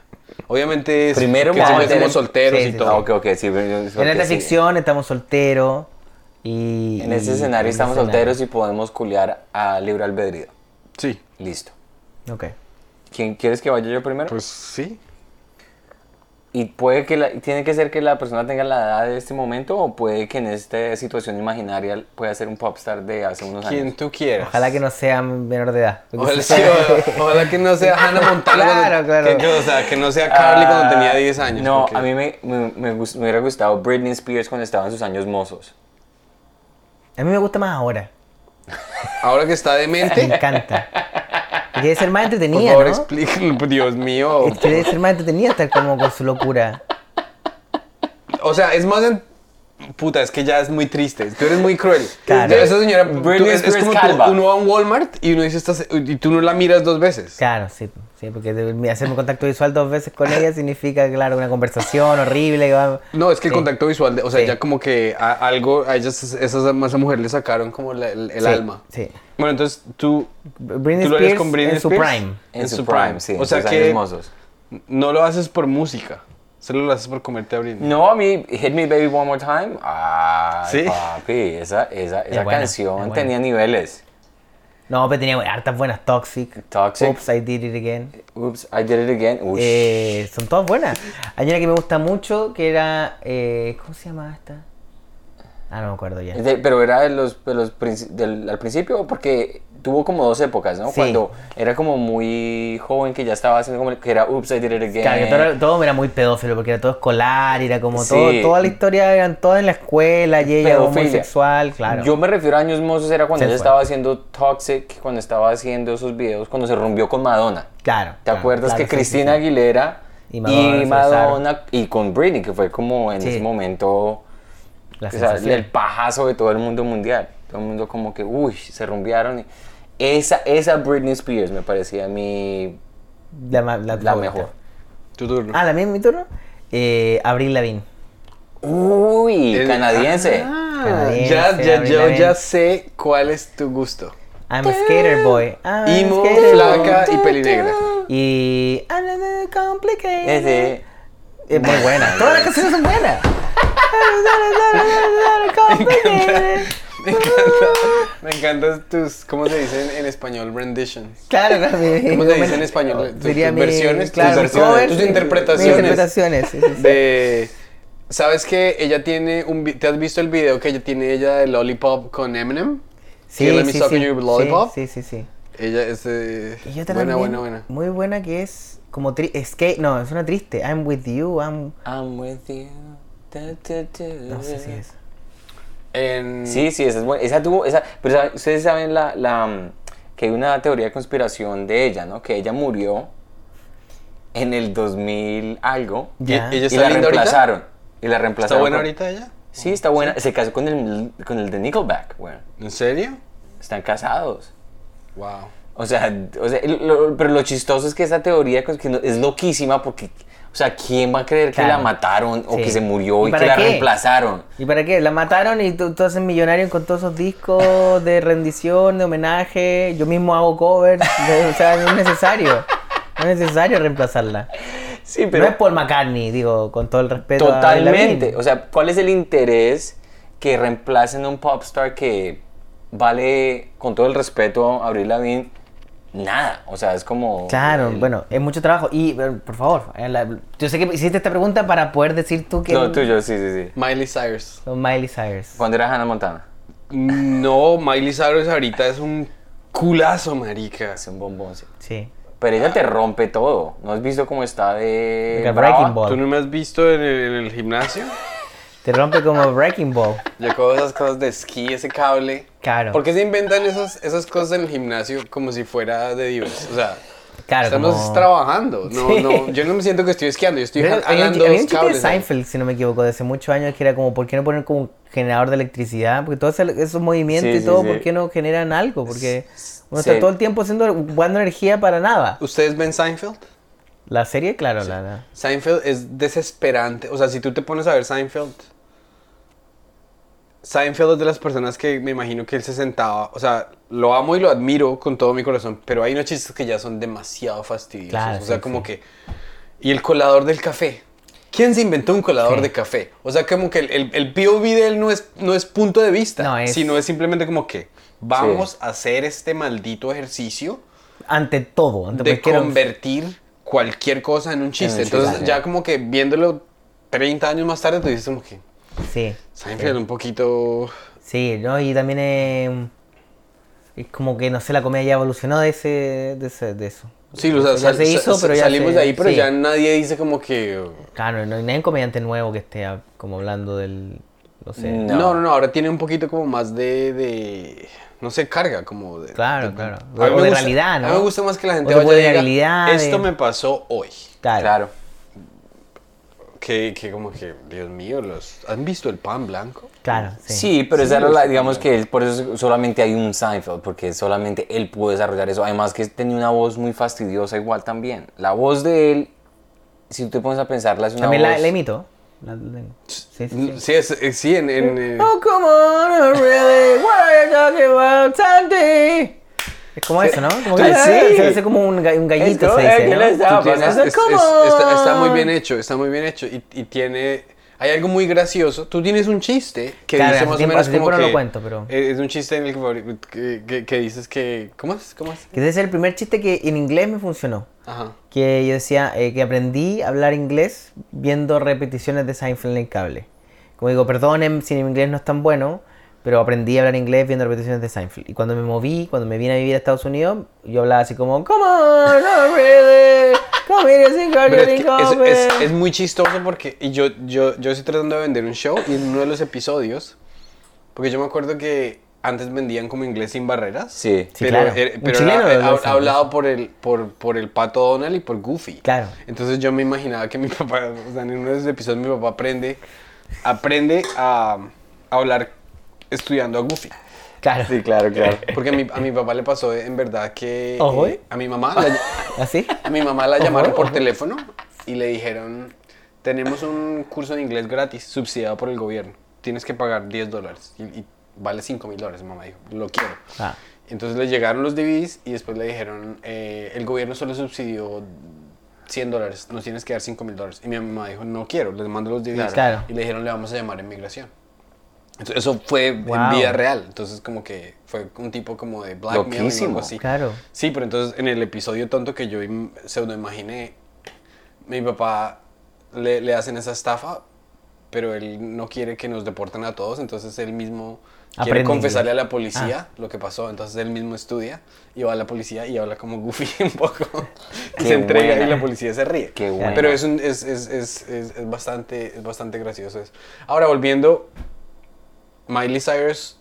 Obviamente es Primero que vamos siempre a tener- solteros Sí, y sí, todo. Ah, ok, ok, sí. En esta sí. ficción estamos solteros y... En ese escenario en estamos escenario. solteros y podemos culiar a libre albedrío. Sí, Listo. Ok. ¿Quién quieres que vaya yo primero? pues sí. Y puede que la- tiene que ser que la persona tenga la edad de este momento o puede que en esta situación imaginaria pueda ser un popstar de hace unos Quien años. tú quieras. Ojalá que no sea menor de edad. Ojalá, si- sí, ojalá- ojalá que no sea Hannah Montana. Claro, cuando- claro. que- o sea, que no sea Carly cuando Ah, tenía 10 años. No, porque- a mí me, me, me gust- me hubiera gustado Britney Spears cuando estaba en sus años mozos. A mí me gusta más ahora. Ahora que está Me demente, encanta. Debe ser más por entretenida, favor, ¿no? explíquenlo. Dios mío. Es que debe ser más entretenida estar como con su locura. O sea, es más en... Puta, es que ya es muy triste. Tú eres muy cruel. Claro. Esa señora, Britney tú- es, es como tú- uno va a un Walmart y uno dice, "Esta se- y tú no la miras dos veces. Claro, sí. Sí, porque hacerme contacto visual dos veces con ella significa, claro, una conversación horrible. va- No, es que el Sí. contacto visual, o sea, Sí. ya como que a- algo, a ellas, esas, a esa mujer le sacaron como la- el, el Sí, alma. Sí. Bueno, entonces tú, Britney ¿Tú lo harías Spears con Britney en su Spears? prime. En su prime, sí. O sea que- mozos. no lo haces por música, solo lo haces por comerte a Britney. No, a mí, Hit Me Baby One More Time. Ay, ¿Sí? papi, esa, esa, esa buena, canción es buena. tenía niveles. No, pero tenía hartas buenas. Toxic. Toxic. Oops, I did it again. Oops, I did it again. Ush. Eh, son todas buenas. Hay una que me gusta mucho que era. eh, ¿Cómo se llama esta? Ah, no me acuerdo ya. De- pero era de los, de los del, al principio, porque tuvo como dos épocas, ¿no? Sí. Cuando era como muy joven, que ya estaba haciendo como que era Oops, I did it again. Claro, todo, era- todo era muy pedófilo porque era todo escolar, era como todo, toda la historia eran todas en la escuela y ella homosexual, claro. Yo me refiero a años mozos, era cuando ella Sensual. estaba haciendo Toxic, cuando estaba haciendo esos videos, cuando se rompió con Madonna. claro. ¿Te claro, acuerdas claro, que sí, Cristina. Aguilera Y y Madonna se y con Britney, que fue como en ese momento o sea, el pajazo de todo el mundo mundial? Todo el mundo como que, uy, se rumbearon. y- Esa, esa Britney Spears me parecía a mí La, la la mejor. Tu turno. Ah, la mía, mi turno. Eh, Abril Lavigne. Uy, El- canadiense. Ah, Canadiense, ya, ya, yo Lavigne. ya sé cuál es tu gusto. I'm a skater boy. I'm Imo, skater flaca boy. y pelinegra. Y. I'm a little complicated. Ese. Es muy buena. Todas las canciones son buenas. Me encanta, me encantan tus, ¿cómo se dice en, en español? Renditions. Claro, claro. mi- ¿Cómo se dice en español? Tus- Sería tus mi- versiones, tus claro, mi versiones, cover, tus interpretaciones. Mis interpretaciones, sí, sí, sí. De, ¿Sabes que ella tiene un, ¿te has visto el video que ella tiene ella de Lollipop con Eminem? Sí, que Let Me sí, sí. Lollipop. Sí, sí, sí. Ella es eh, otra buena, buena, buena. Muy buena que es como tri es que no, es una triste. I'm with you, I'm I'm with you. Da, da, da. no sé si es. En, Sí, sí, esa es buena. Esa tuvo, esa, pero ¿saben- ustedes saben la, la, que hay una teoría de conspiración de ella, ¿no? Que ella murió en el 2000 algo ¿Y- Ya. ¿Ella y está la ahorita? reemplazaron. Y la ¿Está reemplazaron. buena con- ahorita ella? Sí, está buena. Se casó con el, con el de Nickelback, bueno. ¿En serio? Están casados. Wow. O sea, o sea, lo- pero lo chistoso es que esa teoría pues, que no- es loquísima porque, o sea, ¿quién va a creer que la mataron o Sí. que se murió ¿Y y, que la qué? reemplazaron? ¿Y para qué? La mataron y tú, tú haces millonario con todos esos discos de rendición, de homenaje. Yo mismo hago covers. o sea, no es necesario. No es necesario reemplazarla. Sí, no es Paul McCartney, digo, con todo el respeto Totalmente. O sea, ¿cuál es el interés que reemplacen a un popstar que vale, con todo el respeto, a Avril Lavigne, nada? O sea, es como... Claro, el- bueno, es mucho trabajo. Y, eh, por favor, eh, la- yo sé que hiciste esta pregunta para poder decir tú que Lo tuyo, sí, sí, sí. Miley Cyrus. son Miley Cyrus. Cuando era Hannah Montana. No, Miley Cyrus ahorita es un culazo, marica. Es un bombón, sí. Sí. Pero ella te rompe todo. ¿No has visto cómo está de... Brava? Breaking Ball. ¿Tú no me has visto en el, en el gimnasio? Te rompe como Breaking Ball. Yo cojo esas cosas de esquí, ese cable. Claro. ¿Por qué se inventan esas, esas cosas en el gimnasio como si fuera de diversión? O sea, Claro, estamos como- trabajando. No, Sí. no, yo no me siento que estoy esquiando, yo estoy Pero jalando había un, chiste de. Seinfeld, si no me equivoco, de hace muchos años, que era como, ¿por qué no poner como un generador de electricidad? Porque todos ese- esos movimientos Sí, y todo, sí. ¿por qué no generan algo? Porque uno está todo el tiempo haciendo, jugando energía para nada. ¿Ustedes ven Seinfeld? La serie, claro, la, la- Seinfeld es desesperante. O sea, si tú te pones a ver Seinfeld, Seinfeld es de las personas que me imagino que él se sentaba. O sea, lo amo y lo admiro con todo mi corazón, pero hay unos chistes que ya son demasiado fastidiosos. Claro, o sea, sí, como sí. que. Y el colador del café. ¿Quién se inventó un colador Sí. de café? O sea, como que el, el, el POV de él no es, no es punto de vista, No, es- sino es simplemente como que vamos a hacer este maldito ejercicio ante todo, ante de convertir cualquier cosa en un chiste. un chiste, Entonces, ya como que viéndolo 30 años más tarde, tú dices como que Sí, Seinfeld un poquito... sí, ¿no? Y también eh, es como que, no sé, la comedia ya evolucionó de, ese, de, ese- de eso. Sí, o sea, Ya sal- se hizo, sa- pero ya salimos se- de ahí, pero sí. ya nadie dice como que... Claro, no hay nadie comediante nuevo que esté como hablando del... No sé. No. No, no, no, ahora tiene un poquito como más de... de no sé, carga como de... Claro, de- claro. A mí O me de gusta- realidad, ¿no? A mí me gusta más que la gente O vaya y diga, esto de- me pasó hoy. Claro. Claro. Que, que como que, Dios mío, los... ¿Han visto el pan blanco? Claro, sí. Sí, pero esa era la, digamos que él- por eso solamente hay un Seinfeld, porque solamente él pudo desarrollar eso. Además que tenía una voz muy fastidiosa igual también. La voz de él, si tú te pones a pensarla, es una También voz... la, la imito. La- la- sí, sí, sí. Sí, es, es- sí, en... en, eh, Oh, come on, really, what are you talking about, Sandy? Es como eso, ¿no? Como que Sí. se se hace como un, un gallito, se dice, ¿qué ¿no? tienes- pasando? es- es- está, está muy bien hecho, está muy bien hecho. Y, y tiene... Hay algo muy gracioso. Tú tienes un chiste que Claro, dice más tiempo- o menos como no lo que... cuento, pero- eh, Es un chiste en el que, que, que- que dices que... ¿Cómo es? ¿Cómo es? Que ese es el primer chiste que en inglés me funcionó. Ajá. Que yo decía eh, que aprendí a hablar inglés viendo repeticiones de Seinfeld en el cable. Como digo, perdonen si mi inglés no es tan bueno, pero aprendí a hablar inglés viendo repeticiones de Seinfeld. Y cuando me moví, cuando me vine a vivir a Estados Unidos, yo hablaba así como, Come on, not really. Come here, es, que es, es- Corbin". es muy chistoso porque y yo, yo, yo estoy tratando de vender un show y en uno de los episodios, porque yo me acuerdo que antes vendían como inglés sin barreras. Sí. Sí, pero claro. era, Un pero chileno era- lo ha- hablado por el, por, por el pato Donald y por Goofy. Claro. Entonces yo me imaginaba que mi papá, o sea, en uno de esos episodios mi papá aprende, aprende a, a hablar estudiando a Goofy. Claro. Sí, claro, claro. Porque a mi, a mi papá le pasó en verdad que Ojo, eh, a mi mamá la- ¿Así? a mi mamá la llamaron por teléfono y le dijeron, tenemos un curso de inglés gratis, subsidiado por el gobierno. Tienes que pagar 10 dólares y, y vale 5 mil dólares. Mamá dijo, lo quiero. Ah. Entonces le llegaron los DVDs y después le dijeron, eh, el gobierno solo subsidió 100 dólares, nos tienes que dar 5 mil dólares. Y mi mamá dijo, no quiero, les mando los DVDs. Claro. Y le dijeron, le vamos a llamar a inmigración. Eso fue en Wow. vida real. Entonces como que fue un tipo como de blackmail o algo así. Claro. Sí, pero entonces en el episodio tonto que yo pseudo imaginé, mi papá le, le hacen esa estafa, pero él no quiere que nos deporten a todos, entonces él mismo quiere confesarle a la policía lo que pasó, entonces él mismo estudia y va a la policía y habla como Goofy un poco, y se entrega buena. y la policía se ríe. Qué. Pero es, un- es, es, es, es, es bastante, es bastante gracioso eso. Ahora, volviendo, Miley Cyrus,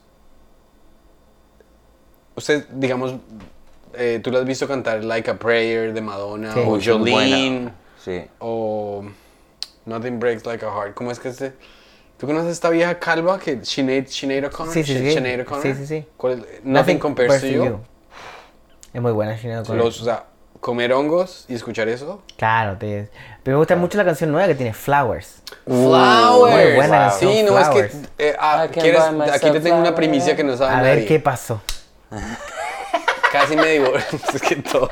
usted, digamos, eh, tú la has visto cantar Like a Prayer de Madonna, Sí. o Jolene. Sí. o Nothing Breaks Like a Heart. ¿Cómo es que este? ¿Tú conoces esta vieja calva que Sinead, Sinead O'Connor? Sí, sí, sí. Sinead O'Connor? Sí, sí, sí. ¿Cuál es? Nothing, Compares to You. Es muy buena, Sinead O'Connor. Los, o sea, comer hongos y escuchar eso. Claro, te... pero me gusta mucho la canción nueva que tiene Flowers. Flowers. Muy buena canción, Sí, no es Flowers. que eh, ah, I can ¿quieres- buy myself aquí te tengo una flowers. primicia que no sabe A nadie. ver qué pasó. Casi me divorcio. es que todo.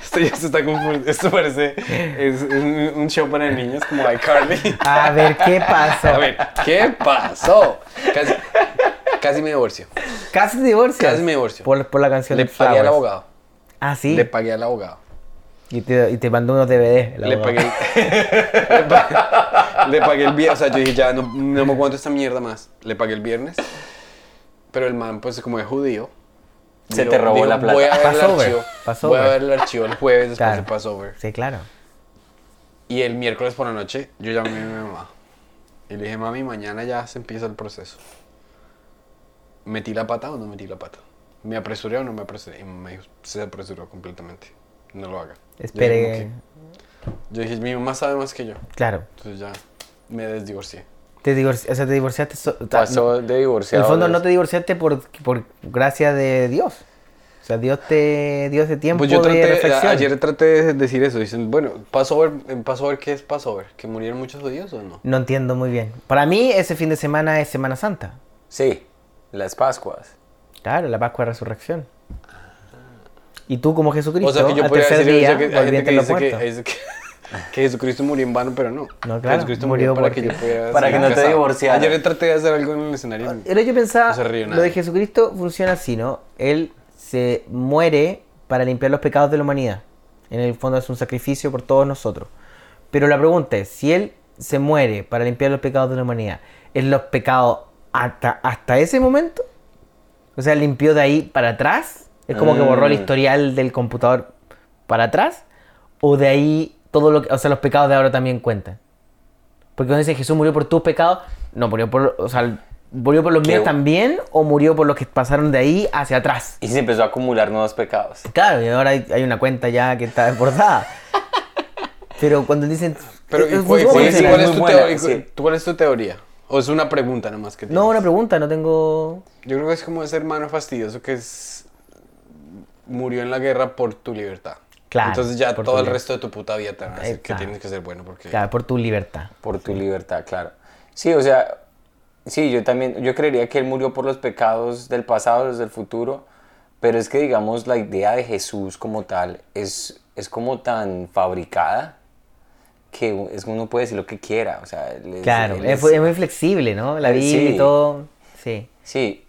Esto ya se está confundiendo. Esto parece. Es, es un show para niños como iCarly. A ver qué pasó. A ver, ¿qué pasó? Casi, casi me divorcio. Casi te divorcias. Casi me divorcio. Por, por la canción Le de pagué al Flowers. abogado. Ah, sí. Le pagué al abogado. Y te, y te mandó unos DVD. Le pagué, le, pa- le pagué el viernes. O sea, yo dije, ya no, no me aguanto esta mierda más. Le pagué el viernes. Pero el man, pues como es judío. Se te robó la plata. Voy a ver el Passover, archivo. Voy a ver el archivo el jueves después Claro. de Passover. Sí, claro. Y el miércoles por la noche yo llamé a mi mamá. Y le dije, mami, mañana ya se empieza el proceso. ¿Metí la pata o no metí la pata? ¿Me apresuré o no me apresuré? Y me dijo, se apresuró completamente. No lo haga. Espere. que- Yo dije, mi mamá sabe más que yo. Claro. Entonces ya me desdivorcié. Te divorci- o sea, te divorciaste. so- Pasó de En divorciado. el fondo no te divorciaste por, por gracia de Dios. O sea, Dios te dio ese tiempo Pues yo de traté, reflexión. ayer traté de decir eso. Dicen, bueno, Passover, en Passover, ¿qué es Passover? ¿Que murieron muchos judíos o no? No entiendo muy bien. Para mí ese fin de semana es Semana Santa. Sí, las Pascuas. Claro, la Pascua de Resurrección. Y tú como Jesucristo, O sea que yo al podría tercer decir día, que volviente que los dice que, muertos. dice que, que Jesucristo murió en vano, pero no. No, claro, Jesucristo murió murió, para que yo pudiera para que no te casado. divorciaras. Ayer traté de hacer algo en el escenario. Pero yo pensaba, No lo de Jesucristo funciona así, ¿no? Él se muere para limpiar los pecados de la humanidad. En el fondo es un sacrificio por todos nosotros. Pero la pregunta es, si Él se muere para limpiar los pecados de la humanidad, ¿es los pecados hasta, hasta ese momento? O sea, limpió de ahí para atrás. Es como que borró el Mm. historial del computador para atrás. O de ahí todo lo que, o sea, los pecados de ahora también cuentan. Porque cuando dice Jesús murió por tus pecados, no murió por, o sea, murió por los Qué míos también o murió por los que pasaron de ahí hacia atrás. Y se empezó a acumular nuevos pecados. Claro, y ahora hay, hay una cuenta ya que está desbordada. Pero cuando dicen Pero eh, ¿y eh, cuál, ¿cómo cuál sí, es, cuál tu buena, teoría? sí. ¿Tú- ¿Cuál es tu teoría? ¿O es una pregunta nomás que No, tienes? una pregunta, no tengo... Yo creo que es como ese hermano fastidioso que es... murió en la guerra por tu libertad. Claro, Entonces ya todo el resto de tu puta vida te van a decir que tienes que ser bueno porque... Claro, por tu libertad. Por tu libertad, claro. Sí, o sea, sí, yo también, yo creería que él murió por los pecados del pasado, los del futuro, pero es que, digamos, la idea de Jesús como tal es, es como tan fabricada que es, uno puede decir lo que quiera, o sea, él es- Claro, él es, es- muy flexible, ¿no? La Biblia sí. y todo. Sí. Sí,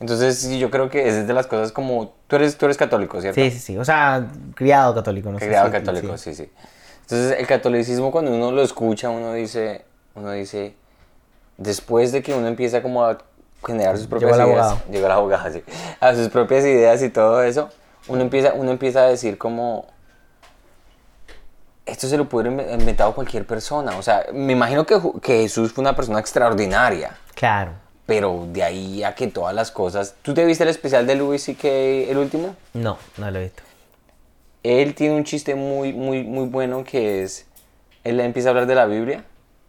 entonces sí, yo creo que es de las cosas como, tú eres, tú eres católico, ¿cierto? Sí, sí, sí. O sea, criado católico, no sé. Criado si- católico, sí. sí. sí, Entonces el catolicismo cuando uno lo escucha, uno dice, uno dice, después de que uno empieza como a generar sus propias Llegó ideas, abogado. llegó el abogado, sí, a sus propias ideas y todo eso, uno empieza, uno empieza a decir como, esto se lo puede haber inventado cualquier persona, o sea, me imagino que, que Jesús fue una persona extraordinaria, Claro. Pero de ahí a que todas las cosas, ¿tú te viste el especial de Louis C.K. el último? No, no lo he visto. él tiene un chiste muy, muy, muy bueno que es, él empieza a hablar de la Biblia,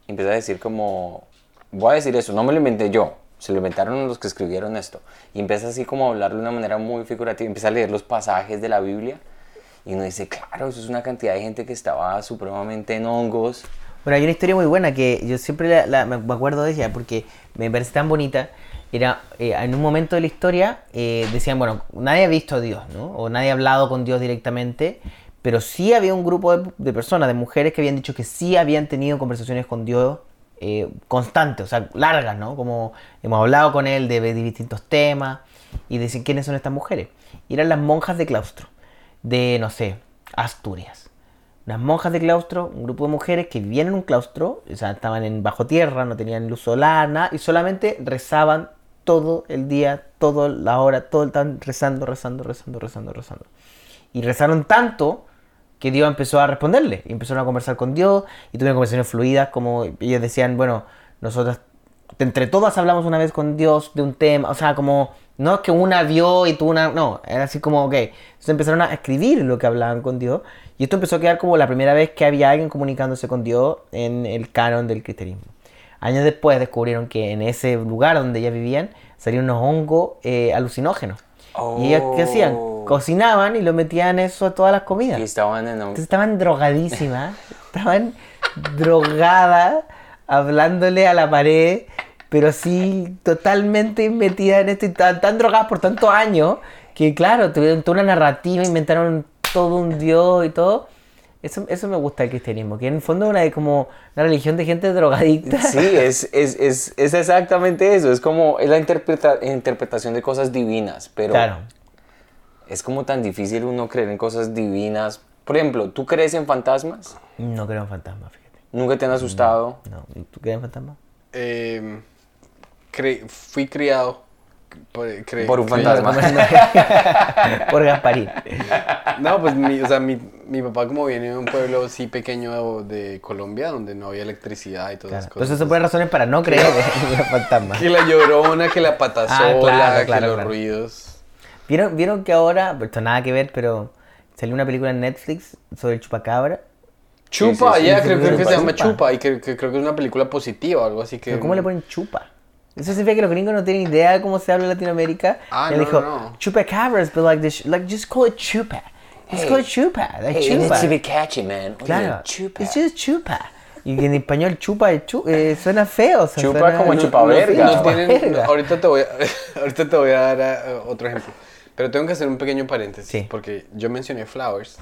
y empieza a decir como, voy a decir eso, no me lo inventé yo, se lo inventaron los que escribieron esto, y empieza así como a hablar de una manera muy figurativa, empieza a leer los pasajes de la Biblia, y uno dice, claro, eso es una cantidad de gente que estaba supremamente en hongos, Bueno, hay una historia muy buena que yo siempre me acuerdo de ella porque me parece tan bonita. Era, eh, en un momento de la historia, eh, decían, bueno, nadie ha visto a Dios, ¿no? O nadie ha hablado con Dios directamente, pero sí había un grupo de, personas, de mujeres que habían dicho que sí habían tenido conversaciones con Dios eh, constantes, o sea, largas, ¿no? Como hemos hablado con él de, distintos temas y decían quiénes son estas mujeres. Y eran las monjas de claustro, de, no sé, Asturias unas monjas de claustro, un grupo de mujeres que vivían en un claustro, o sea, estaban en bajo tierra, no tenían luz solar, nada, y solamente rezaban todo el día, toda la hora, todo el estaban rezando, rezando, rezando, rezando, rezando. Y rezaron tanto que Dios empezó a responderle, y empezaron a conversar con Dios, y tuvieron conversaciones fluidas, como ellos decían, bueno, nosotros entre todas hablamos una vez con Dios de un tema, o sea, como, no es que una vio y tú una, no, era así como, ok, entonces empezaron a escribir lo que hablaban con Dios, y esto empezó a quedar como la primera vez que había alguien comunicándose con Dios en el canon del cristianismo. Años después descubrieron que en ese lugar donde ellas vivían salían unos hongos eh, alucinógenos. Y ellas, ¿qué hacían? Oh. Cocinaban y lo metían eso a todas las comidas. y estaban en... Entonces estaban drogadísimas, estaban drogadas, hablándole a la pared, pero sí totalmente metidas en esto y tan, tan drogadas por tantos años que, claro, tuvieron toda una narrativa, inventaron todo un dios y todo. Eso, eso me gusta del cristianismo, que en el fondo es una, como una religión de gente drogadicta. Sí, es, es, es, es exactamente eso. Es como es la interpreta- interpretación de cosas divinas, pero Claro. es como tan difícil uno creer en cosas divinas. Por ejemplo, ¿tú crees en fantasmas? No creo en fantasmas, fíjate. ¿Nunca te han asustado? No, ¿y ¿tú crees en fantasmas? Eh, cre- fui criado por, un fantasma. Por Gasparín. No, pues mi, o sea, mi, mi papá como viene de un pueblo así pequeño de Colombia donde no había electricidad y todas Claro. esas cosas. Entonces, eso puede razones para no creer en los fantasmas. Que la llorona, que la patasola, Ah, claro, que los ruidos. ¿Vieron, ¿Vieron que ahora, esto nada que ver, pero salió una película en Netflix sobre el chupacabra? Chupa, sí, sí, ya, creo, creo que se llama Chupa. Chupa y que, que creo que es una película positiva o algo así que... ¿Cómo le ponen chupa? Eso significa que los gringos no tienen idea de cómo se habla en Latinoamérica. Ah, y él no, dijo, no, no. chupacabras, but like this, like just call it chupa. Just call it chupa, like Hey, it chupa. needs to be catchy, man. Oye, Claro, chupa. it's just chupa. Y en español chupa es chu- eh, suena feo. o sea, Chupa suena- como chupa Chupa ahorita, te voy a, ahorita te voy a dar eh, otro ejemplo. Pero tengo que hacer un pequeño paréntesis. Sí. Porque yo mencioné Flowers.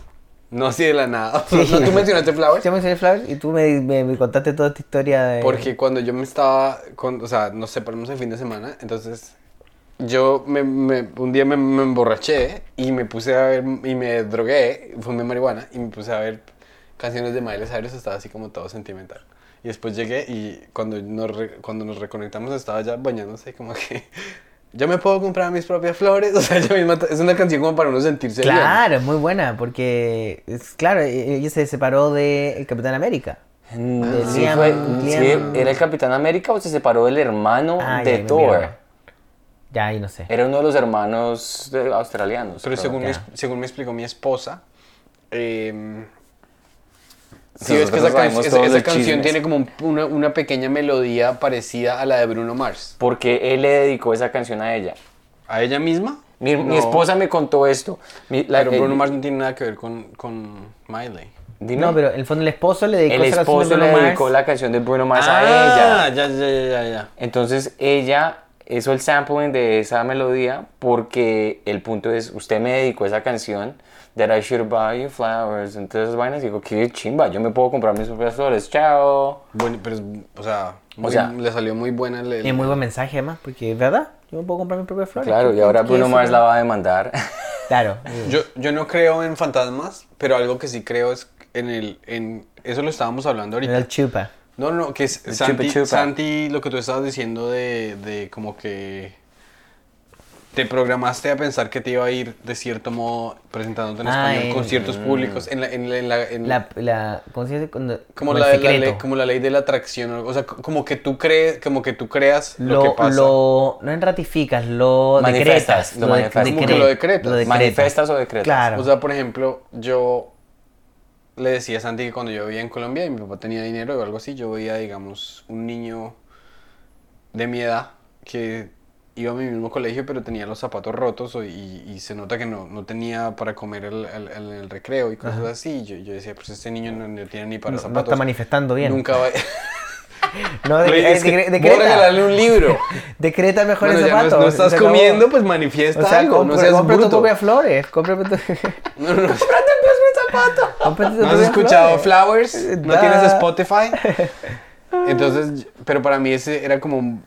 No así de la nada. ¿No, ¿Tú mencionaste Flowers? Yo mencioné Flowers y tú me, me- me contaste toda esta historia de... Porque cuando yo me estaba, con, o sea, nos separamos el fin de semana, entonces yo me, me- un día me, emborraché y me puse a ver, y me drogué, fumé marihuana y me puse a ver canciones de Miley Cyrus, estaba así como todo sentimental. Y después llegué y cuando nos, cuando nos reconectamos estaba ya bañándose, como que yo me puedo comprar mis propias flores, o sea, yo misma, es una canción como para uno sentirse bien. Claro, es muy buena, porque, es, claro, e- ella se separó de el Capitán América. Mm, De sí Liam- fue- Liam- sí, ¿Era el Capitán América o se separó del hermano Ah, de Thor? Ya, ahí no sé. Era uno de los hermanos de- australianos. Pero según según me explicó mi esposa, eh, Sí, es que esa, can- esa- canción chismes. tiene como un- una, una pequeña melodía parecida a la de Bruno Mars. Porque él le dedicó esa canción a ella. ¿A ella misma? Mi, esposa me contó esto. Mi- la- Pero el- Bruno Mars no tiene nada que ver con, con Miley. dime. No, pero en el fondo el esposo le dedicó el esa canción de esposo le dedicó la canción de Bruno Mars Ah, a ella. ya, ya, ya, ya, ya. Entonces ella hizo el sampling de esa melodía porque el punto es, usted me dedicó esa canción, That I Should Buy You Flowers, entonces vainas, y digo, qué chimba, yo me puedo comprar mis propias flores, chao. Bueno, pero, o sea, muy- sea- le salió muy buena el... el- Es muy buen mensaje además, porque es verdad, yo me puedo comprar mis propias flores. Claro, ¿Qué- y ahora Bruno Mars la va a demandar. Claro. Yo, yo no creo en fantasmas, pero algo que sí creo es en el... En, eso lo estábamos hablando ahorita. el chupa. No, no, que es Santi, chupa chupa. Santi, lo que tú estabas diciendo de, de como que te programaste a pensar que te iba a ir de cierto modo presentándote en Ah, español en- con ciertos públicos en la, en la- en la- en- La, la, ¿cómo se dice? Cuando- como como la, el la ley, como la ley de la atracción o sea como que tú crees como que tú creas lo, lo, que pasa lo- no en ratificas, lo Manifestas, decretas. lo manifestas. Como que lo decretas. lo ¿Manifestas o decretas? Claro. o sea por ejemplo yo le decía a Santi que cuando yo vivía en Colombia y mi papá tenía dinero o algo así yo veía digamos un niño de mi edad que iba a mi mismo colegio pero tenía los zapatos rotos y, y se nota que no, no tenía para comer el- el- el- recreo y cosas así. Y yo, yo decía, pues este niño no, no tiene ni para no, no zapatos. está manifestando bien. Nunca va No, de, eh, es que decreta. regalarle un libro. Decreta mejores Bueno, ya no, zapatos. no estás comiendo, pues manifiesta O sea, algo, compra, no seas compra propias flores. Compra tu... No, no. Cómprate tus ¿No has escuchado flores. Flowers? ¿No Da. tienes Spotify? Entonces, pero para mí ese era como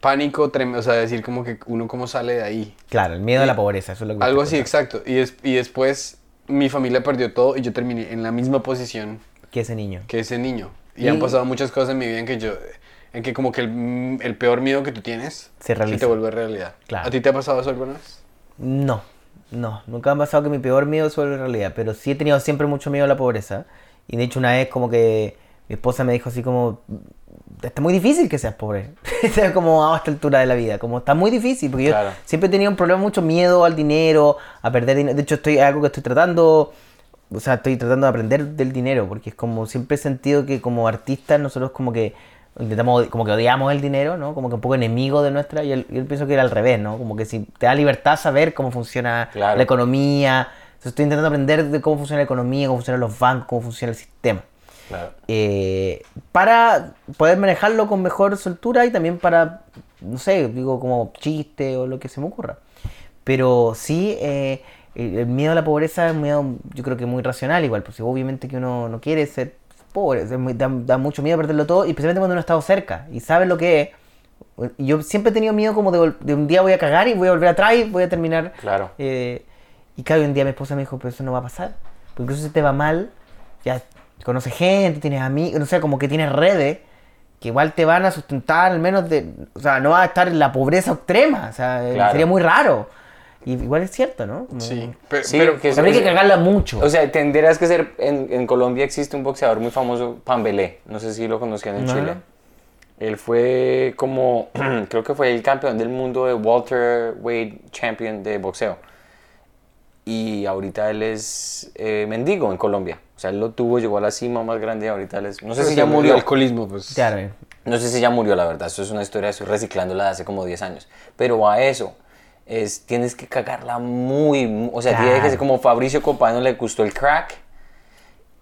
pánico tremendo, o sea, decir como que uno cómo sale de ahí. Claro, el miedo a la pobreza, eso es lo que Algo así, exacto. Y, des- y después mi familia perdió todo y yo terminé en la misma posición. Que ese niño. que ese niño. Y, Y- han pasado muchas cosas en mi vida en que yo, en que como que el, el peor miedo que tú tienes Se realiza. te vuelve realidad. Claro. ¿A ti te ha pasado eso alguna vez? No, no, nunca me ha pasado que mi peor miedo se vuelva realidad, pero sí he tenido siempre mucho miedo a la pobreza. Y de hecho una vez como que mi esposa me dijo así como, está muy difícil que seas pobre. Como a esta altura de la vida, como está muy difícil, porque Claro. yo siempre he tenido un problema, mucho miedo al dinero, a perder dinero. De hecho estoy es algo que estoy tratando, o sea, estoy tratando de aprender del dinero, porque es como siempre he sentido que como artistas nosotros como que intentamos, como que odiamos el dinero, ¿no? Como que un poco enemigo de nuestra, y yo, yo pienso que era al revés, ¿no? Como que si te da libertad saber cómo funciona Claro. la economía, Entonces, estoy intentando aprender de cómo funciona la economía, cómo funcionan los bancos, cómo funciona el sistema. Claro. Eh, para poder manejarlo con mejor soltura y también para, no sé, digo como chiste o lo que se me ocurra. Pero sí, eh, el miedo a la pobreza es un miedo, yo creo que muy racional igual, pues obviamente que uno no quiere ser pobre, da, da mucho miedo perderlo todo, y especialmente cuando uno ha estado cerca y sabe lo que es. Yo siempre he tenido miedo como de, de un día voy a cagar y voy a volver atrás y voy a terminar. Claro. eh, y claro, un día mi esposa me dijo, pero eso no va a pasar. Porque incluso si te va mal, ya conoces gente, tienes amigos, no sé, como que tienes redes que igual te van a sustentar al menos de... O sea, no vas a estar en la pobreza extrema, o sea, eh, Claro. sería muy raro. Y igual es cierto, ¿no? Como- Sí, pero, Sí, pero- que hay que cagarla mucho. O sea, tendrías que ser. En, en Colombia existe un boxeador muy famoso, Pambelé. No sé si lo conocían en No. Chile. Él fue como. creo que fue el campeón del mundo de Walter Wade Champion de boxeo. Y ahorita él es eh, mendigo en Colombia. O sea, él lo tuvo, llegó a la cima más grande y ahorita él es. No sé si ya el murió. alcoholismo, pues. Claro. No sé si ya murió, la verdad. Eso es una historia, estoy reciclándola de hace como 10 años. Pero a eso, es, tienes que cagarla muy, mu- O sea, tiene que ser como Fabricio Copano le gustó el crack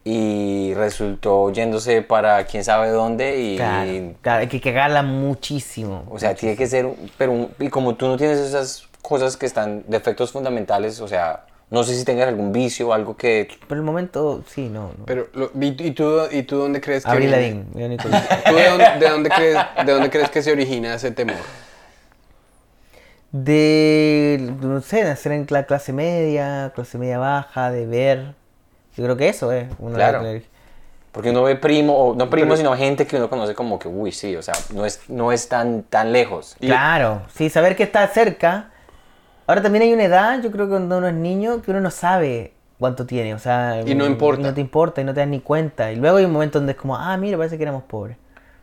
y resultó yéndose para quién sabe dónde y... claro, claro, hay que cagarla muchísimo. O sea, tiene que ser... Pero, un- y como tú no tienes esas cosas que están, defectos fundamentales, o sea, no sé si tengas algún vicio o algo que... Por el momento, sí, no. no. Pero, lo- ¿y, tú, ¿y tú dónde crees que Abril viene? ¿Tú de dónde, de dónde crees, de dónde crees que se origina ese temor? de, no sé, nacer en la clase media, clase media baja, de ver. Yo creo que eso es. Uno Claro. de- Porque uno ve primo, o no primo, Pero- sino gente que uno conoce como que, uy, sí, o sea, no es, no es tan, tan lejos. Y- Claro, sí, saber que está cerca. Ahora también hay una edad, yo creo que cuando uno es niño, que uno no sabe cuánto tiene, o sea... Y no importa. y no te importa, y no te das ni cuenta. Y luego hay un momento donde es como, ah, mira, parece que éramos pobres.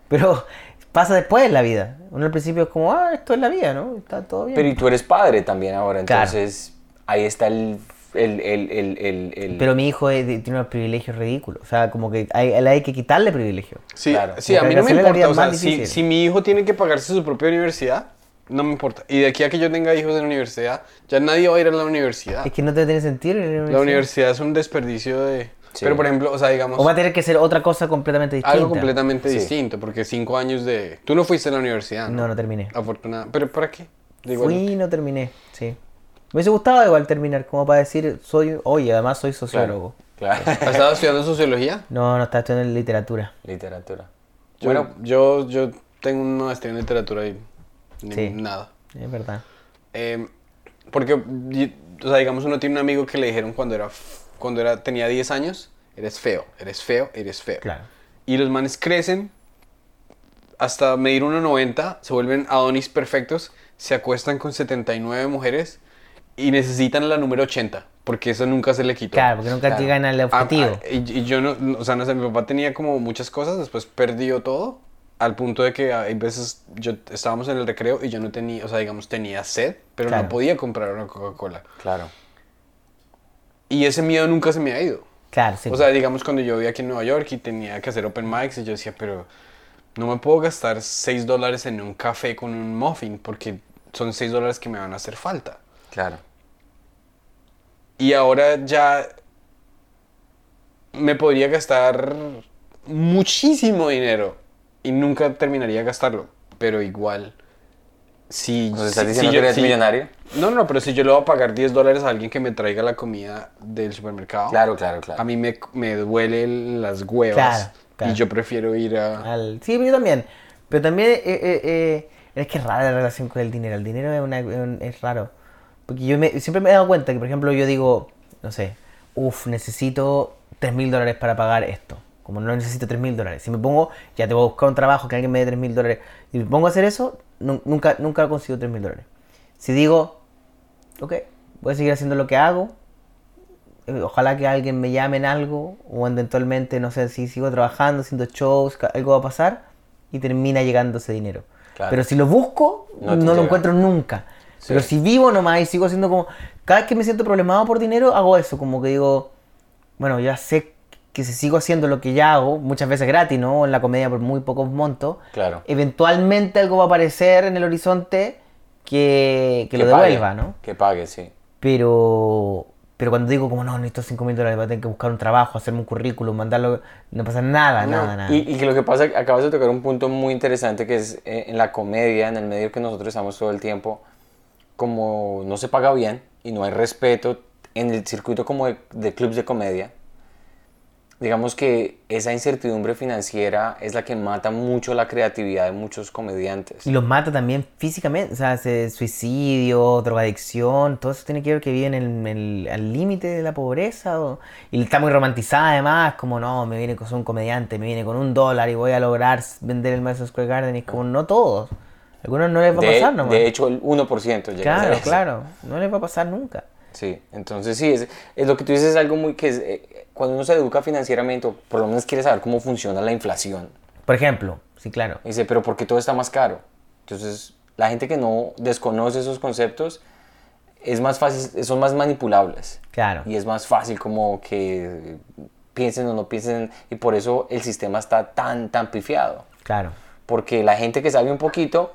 Pero pasa después en la vida. Uno al principio es como, ah, esto es la vida, ¿no? Está todo bien. Pero y tú eres padre también ahora, Claro. entonces ahí está el el, el, el, el, el- Pero mi hijo es tiene unos privilegios ridículos. O sea, como que hay, hay que quitarle privilegios. Sí, Claro. sí, a mí no me importa. O sea, si, si mi hijo tiene que pagarse su propia universidad, no me importa. Y de aquí a que yo tenga hijos en la universidad, ya nadie va a ir a la universidad. Es que no te tiene sentido. ir a la La universidad. universidad es un desperdicio de... Sí. Pero por ejemplo, o sea, digamos... O va a tener que ser otra cosa completamente distinta. Algo completamente Sí. distinto, porque cinco años de... Tú no fuiste a la universidad, ¿no? No, no terminé. Afortunada. ¿Pero para qué? Digo, Fui y no terminé, sí. Me hubiese gustado igual terminar, como para decir, soy, oye, además soy sociólogo. Claro. ¿Has estado estudiando sociología? No, no estaba estudiando en literatura. Literatura. Yo, Bueno, yo, yo tengo una maestría en literatura y ni- Sí. nada. Es verdad. Eh, porque, o sea, digamos, uno tiene un amigo que le dijeron cuando era, cuando era, tenía 10 años, eres feo, eres feo, eres feo. Claro. Y los manes crecen hasta medir 1,90, se vuelven adonis perfectos, se acuestan con 79 mujeres y necesitan la número 80, porque eso nunca se le quitó. Claro, porque nunca Claro. llegan al Ah, objetivo. ah, y, y yo no, no- o sea, no sé, mi papá tenía como muchas cosas, después perdió todo, al punto de que hay veces yo estábamos en el recreo y yo no tenía, o sea, digamos, tenía sed, pero Claro. no podía comprar una Coca-Cola. claro. Y ese miedo nunca se me ha ido. claro, sí. O sea, digamos, cuando yo vivía aquí en Nueva York y tenía que hacer open mics, y yo decía, pero no me puedo gastar 6 dólares en un café con un muffin, porque son 6 dólares que me van a hacer falta. Claro. Y ahora ya me podría gastar muchísimo dinero y nunca terminaría de gastarlo. Pero igual, si... ¿Nos estás si- diciendo si que yo- eres si- millonario? No, no, pero si yo le voy a pagar 10 dólares a alguien que me traiga la comida del supermercado, Claro, claro, claro. a mí me, me duele las huevas Claro, claro. y yo prefiero ir a... Al- Sí, yo también. Pero también eh, eh, eh, es que es rara la relación con el dinero. El dinero es, una- es un- es raro. Porque yo me- siempre me he dado cuenta que, por ejemplo, yo digo, no sé, uff, necesito 3 mil dólares para pagar esto. Como no necesito 3 mil dólares. Si me pongo, ya te voy a buscar un trabajo que alguien me dé 3 mil dólares y me pongo a hacer eso, nu- nunca, nunca consigo 3 mil dólares. Si digo, ok, voy a seguir haciendo lo que hago, eh, ojalá que alguien me llame en algo o eventualmente, no sé, si sigo trabajando, haciendo shows, algo va a pasar y termina llegando ese dinero. Claro. Pero si lo busco, No no, lo encuentro nunca. Pero si vivo nomás y sigo haciendo como... Cada vez que me siento problemado por dinero, hago eso, como que digo, bueno, ya sé que si sigo haciendo lo que ya hago, muchas veces gratis, ¿no? En la comedia por muy pocos montos, Claro. eventualmente algo va a aparecer en el horizonte que, que lo pague, devuelva, ¿no? Que pague, sí. Pero, pero cuando digo como no, necesito 5 mil dólares, voy a tener que buscar un trabajo, hacerme un currículum, mandarlo, no pasa nada, nada, nada. Y, que lo que pasa, acabas de tocar un punto muy interesante que es eh, en la comedia, en el medio que nosotros estamos todo el tiempo, como no se paga bien y no hay respeto en el circuito como de, de clubs de comedia, digamos que esa incertidumbre financiera es la que mata mucho la creatividad de muchos comediantes. Y los mata también físicamente, o sea, se- suicidio, drogadicción, todo eso tiene que ver que viven en el, al límite de la pobreza. o- y está muy romantizada además, como no, me viene con un comediante, me viene con un dólar y voy a lograr vender el Madison Square Garden. Y es como, no todos. A algunos no les va a De, pasar nomás. de hecho, el 1% llega claro, claro, no les va a pasar nunca. Sí, entonces sí, es, es lo que tú dices es algo muy que es, eh, cuando uno se educa financieramente, o por lo menos quiere saber cómo funciona la inflación, Por ejemplo, sí, claro. dice, pero ¿por qué todo está más caro? Entonces, la gente que no desconoce esos conceptos es más fácil, son más manipulables. Claro. Y es más fácil como que piensen o no piensen, y por eso el sistema está tan, tan pifiado. Claro. Porque la gente que sabe un poquito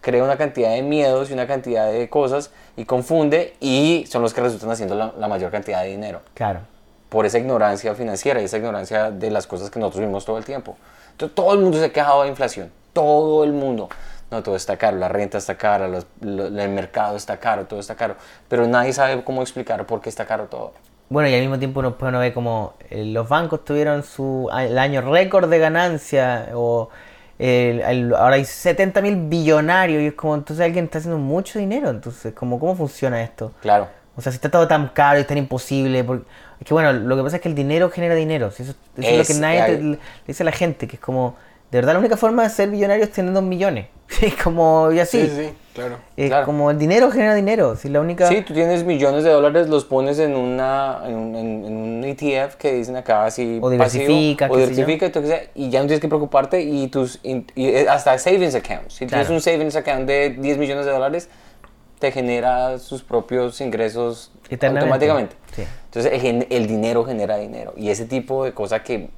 crea una cantidad de miedos y una cantidad de cosas y confunde y son los que resultan haciendo la, la mayor cantidad de dinero Claro. Por esa ignorancia financiera y esa ignorancia de las cosas que nosotros vivimos todo el tiempo. Entonces, todo el mundo se ha quejado de inflación, todo el mundo. No, todo está caro, la renta está cara, los- lo- el mercado está caro, todo está caro, pero nadie sabe cómo explicar por qué está caro todo. Bueno, y al mismo tiempo uno, pues, uno ve como eh, los bancos tuvieron su el año récord de ganancia o el- el- ahora hay 70 mil billonarios y es como entonces alguien está haciendo mucho dinero, entonces como cómo funciona esto. Claro, O sea, si está todo tan caro y tan imposible, porque es que bueno, lo que pasa es que el dinero genera dinero, si eso, eso es, lo Es- que nadie te- le dice a la gente, que es como, de verdad la única forma de ser millonario es teniendo millones, es como, y así, Sí, sí, claro. es claro. como el dinero genera dinero, si la única... Sí, tú tienes millones de dólares, los pones en, una, en, un, en- un ETF que dicen acá así O diversifica, pasivo, o diversifica y, lo sea, y ya no tienes que preocuparte y tus y, hasta savings accounts. Si tienes Claro. un savings account de 10 millones de dólares, te genera sus propios ingresos automáticamente. Sí. Entonces el, el dinero genera dinero. Y ese tipo de cosas que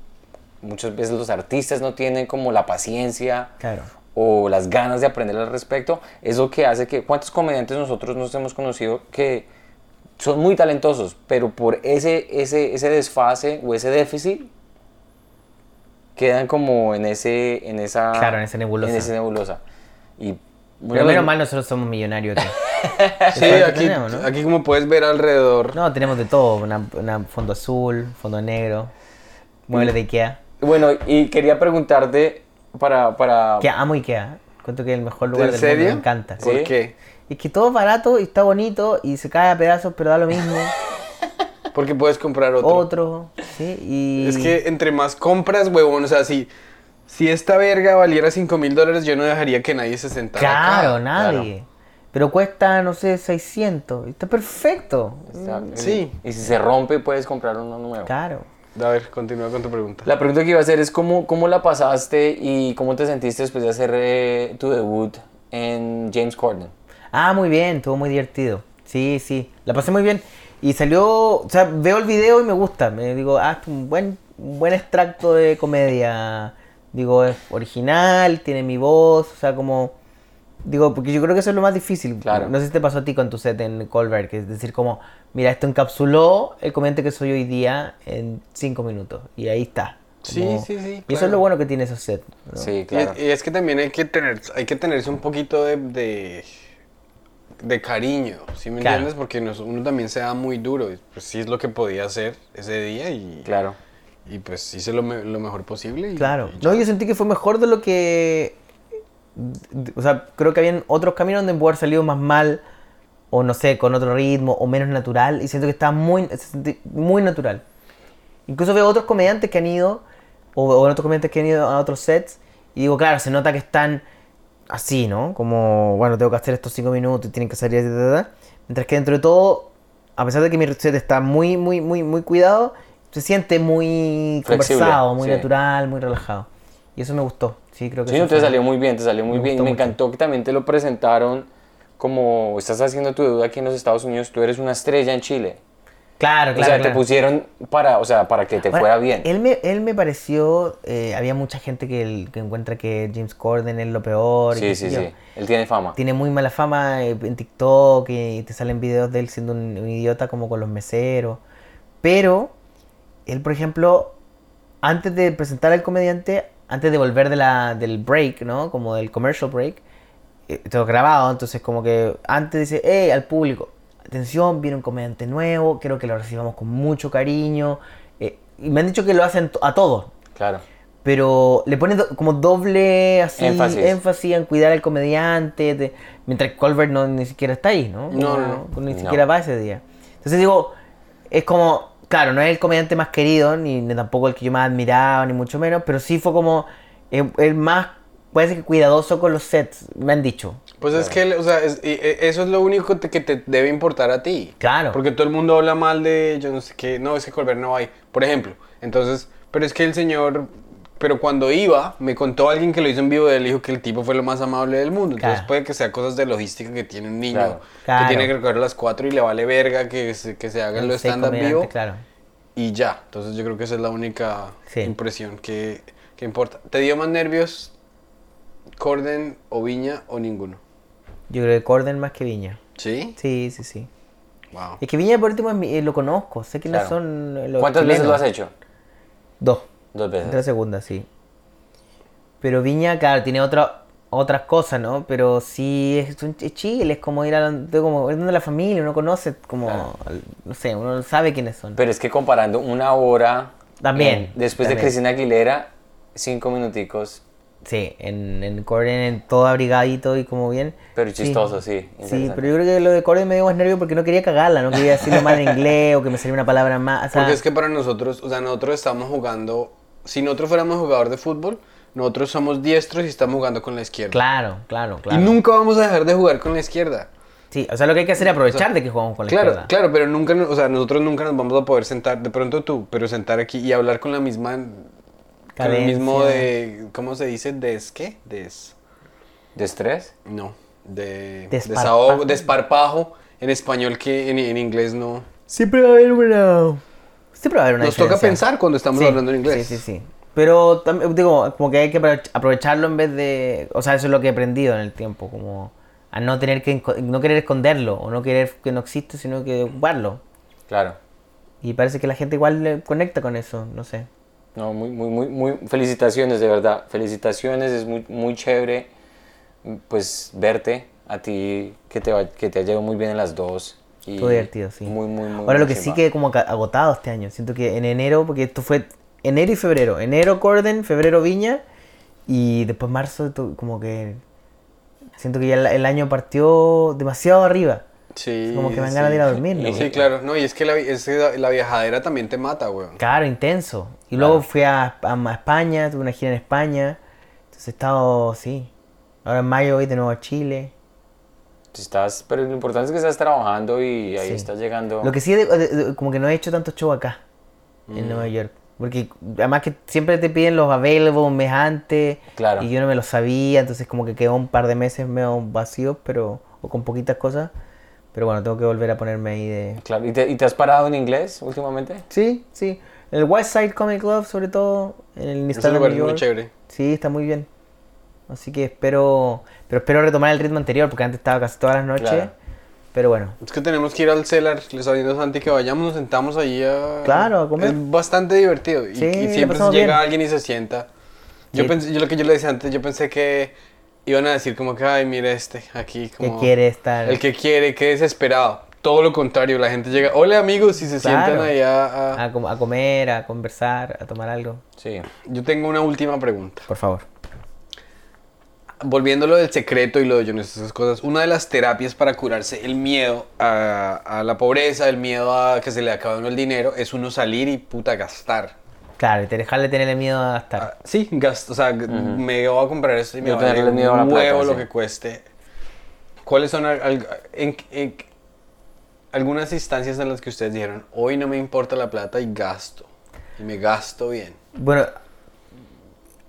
muchas veces los artistas no tienen como la paciencia Claro. o las ganas de aprender al respecto, es lo que hace que cuántos comediantes nosotros nos hemos conocido que son muy talentosos, pero por ese, ese, ese desfase o ese déficit quedan como en ese en esa Claro, en esa nebulosa. en esa nebulosa. Y Pero menos mal nosotros somos millonarios aquí. Sí, aquí, tenemos, ¿no? aquí como puedes ver alrededor. No, tenemos de todo. Una, una fondo azul, fondo negro, muebles de Ikea. Bueno, y quería preguntarte para para Que amo Ikea. Cuento que es el mejor lugar ¿En del serio? mundo. Me encanta. ¿Por Sí. qué? Es que todo es barato y está bonito y se cae a pedazos, pero da lo mismo. Porque puedes comprar otro. Otro, ¿sí? Y... Es que entre más compras, huevón, o sea, si, si esta verga valiera 5 mil dólares, yo no dejaría que nadie se sentara Claro, acá. nadie. Pero cuesta, no sé, 600. y Está perfecto. Está- Sí. Y si se rompe puedes comprar uno nuevo. Claro. A ver, continúa con tu pregunta. La pregunta que iba a hacer es cómo, cómo la pasaste y cómo te sentiste después de hacer eh, tu debut en James Corden. Ah, muy bien, estuvo muy divertido. Sí, sí, la pasé muy bien. Y salió, o sea, veo el video y me gusta. Me digo, ah, es un buen, un buen extracto de comedia. Digo, es original, tiene mi voz, o sea, como... Digo, porque yo creo que eso es lo más difícil. Claro. No sé si te pasó a ti con tu set en Colbert, que es decir, como, mira, esto encapsuló el comediante que soy hoy día en cinco minutos. Y ahí está. Sí, Como- sí, sí, Y eso claro. es lo bueno que tiene esos sets. ¿no? Sí, Y, claro. y es que también hay que tener, hay que tenerse un poquito de, de, de cariño, ¿sí me Claro. entiendes? Porque nos- uno también se da muy duro. y Pues sí es lo que podía hacer ese día y, Claro. Y pues hice lo, me- lo mejor posible. y- Claro. y. No, yo sentí que fue mejor de lo que. O sea, creo que habían otros caminos donde pudo haber salido más mal, o no sé, con otro ritmo, o menos natural, y siento que está muy, muy natural. Incluso veo otros comediantes que han ido, o, o otros comediantes que han ido a otros sets, y digo, claro, se nota que están así, ¿no? Como, bueno, tengo que hacer estos cinco minutos y tienen que salir, ta. mientras que dentro de todo, a pesar de que mi set está muy, muy, muy, muy cuidado, se siente muy Flexible, conversado, muy sí. natural, muy relajado. Y eso me gustó. Sí, creo que Sí, no, te fue- salió muy bien, te salió muy me bien. Y me mucho. encantó que también te lo presentaron como estás haciendo tu deuda aquí en los Estados Unidos, tú eres una estrella en Chile. Claro, o claro. sea, te claro. pusieron para, o sea, para que te Ahora, fuera bien. Él me, él me pareció, eh, había mucha gente que, que encuentra que James Corden es lo peor. y Sí, qué sí, yo. sí. Él tiene fama. Tiene muy mala fama eh, en TikTok y te salen videos de él siendo un, un idiota como con los meseros. Pero él, por ejemplo, antes de presentar al comediante, antes de volver de la, del break, ¿no? Como del commercial break, eh, todo grabado, entonces como que antes dice, hey, al público, atención, viene un comediante nuevo, quiero que lo recibamos con mucho cariño. eh, y me han dicho que lo hacen a todos, Claro. pero le pone do- como doble así Énfasis. énfasis. en cuidar al comediante, de- mientras Colbert no, ni siquiera está ahí, ¿no? No, no, Ni no. siquiera va ese día. Entonces digo, es como, claro, no es el comediante más querido, ni, ni tampoco el que yo más admiraba, ni mucho menos, pero sí fue como el, el más, puede ser que cuidadoso con los sets, me han dicho. Pues es que, o sea, es- e- eso es lo único que te debe importar a ti. Claro. Porque todo el mundo habla mal de, yo no sé qué, no, ese Colbert no hay, por ejemplo. Entonces, pero es que el señor, pero cuando iba, me contó alguien que lo hizo en vivo él, dijo que el tipo fue lo más amable del mundo. Entonces Claro. puede que sea cosas de logística que tiene un niño, Claro. Claro. que tiene que recoger a las 4 y le vale verga que se, que se hagan los stand-up vivo. Claro. Y ya. Entonces yo creo que esa es la única Sí. impresión que, que importa. ¿Te dio más nervios Corden o Viña o ninguno? Yo creo que Corden más que Viña. ¿Sí? Sí, sí, sí. Wow. Es que Viña por último es mi- eh, lo conozco, sé quiénes Claro. son los ¿Cuántas veces lo has hecho? Dos. Dos veces. segunda, sí. Pero Viña, claro, tiene otra, otras cosas, ¿no? Pero sí, es, un- es Chile, es como ir a como, es donde la familia, uno conoce, como, Claro. no sé, uno sabe quiénes son. Pero es que comparando una hora También, en- después también. de Cristina Aguilera, cinco minuticos, Sí, en, en Corden, en todo abrigadito y como bien. pero Sí. chistoso, sí. Sí, interesante. pero yo creo que lo de Corden me dio más nervio porque no quería cagarla, no quería decirlo mal en inglés o que me saliera una palabra más. o sea, Porque es que para nosotros, o sea, nosotros estamos jugando, si nosotros fuéramos jugador de fútbol, nosotros somos diestros y estamos jugando con la izquierda. Claro, claro, Y claro. nunca vamos a dejar de jugar con la izquierda. Sí, o sea, lo que hay que hacer es aprovechar de que jugamos con la Claro, izquierda. claro, pero nunca, o sea, nosotros nunca nos vamos a poder sentar, de pronto tú, pero sentar aquí y hablar con la misma, con el mismo Cadencia. de, ¿cómo se dice? ¿Des qué? Des, ¿De estrés? no, de Desparpajo. desahogo, desparpajo en español que en, en inglés no. Siempre va a haber una. Siempre va a haber una Nos toca diferencia. pensar cuando estamos Sí, hablando en inglés. Sí, sí, sí. Pero también, digo, como que hay que aprovech- aprovecharlo en vez de. O sea, eso es lo que he aprendido en el tiempo, como a no tener que no querer esconderlo o no querer que no existe, sino que ocuparlo. Claro. Y parece que la gente igual le conecta con eso, no sé. No, muy, muy, muy, muy, felicitaciones, de verdad. Felicitaciones, es muy, muy chévere, pues, verte a ti, que te, va- que te ha llevado muy bien en las dos. Todo divertido, sí. Muy, muy, muy Ahora lo que sí quedé como agotado este año. Siento que en enero, porque esto fue enero y febrero. Enero Corden, febrero Viña y después marzo como que siento que ya el, año partió demasiado arriba. Sí, Como que me dan sí. ganas de ir a dormir, ¿no? Sí, claro. No, y es que la, es que la viajadera también te mata, weón. Claro, intenso. Y luego fui a, a- a España, tuve una gira en España. Entonces he estado, sí. Ahora en mayo voy de nuevo a Chile. Estás, pero lo importante es que estás trabajando y ahí Sí. estás llegando. Lo que sí, de- de- de- como que no he hecho tanto show acá, en Nueva York. Porque además que siempre te piden los available un mes antes. Claro. Y yo no me lo sabía, entonces como que quedó un par de meses medio vacíos, pero, o con poquitas cosas. Pero bueno, tengo que volver a ponerme ahí de... Claro, ¿Y te, y te has parado en inglés últimamente? Sí, sí. En el West Side Comic Club, sobre todo, en el Instagram es muy York. chévere. Sí, está muy bien. Así que espero, pero espero retomar el ritmo anterior, porque antes estaba casi todas las noches. Claro. Pero bueno, Es que tenemos que ir al cellar, les aviso a Santi que vayamos, nos sentamos ahí a... Claro, a comer. Es bastante divertido. Y, Sí, y la siempre llega bien. alguien y se sienta. Yo Sí. pensé, yo lo que yo le decía antes, yo pensé que iban a decir como que, ay, mira este, aquí que como... quiere estar... El que quiere, que desesperado. Todo lo contrario, la gente llega, hola amigos, y se Claro. sientan ahí a- a- a, com- a comer, a conversar, a tomar algo. Sí. Yo tengo una última pregunta. Por favor. Volviendo a lo del secreto y lo de Jonas, esas cosas, una de las terapias para curarse el miedo a, a la pobreza, el miedo a que se le acabe uno el dinero, es uno salir y puta gastar. Claro, y te dejarle tenerle miedo a gastar. Ah, sí, gasto, o sea, me voy a comprar esto y me Yo va a tenerle dar miedo a la un plata, huevo lo sí. que cueste. ¿Cuáles son al- al- en- en- algunas instancias en las que ustedes dijeron, hoy no me importa la plata y gasto? Y me gasto bien. Bueno,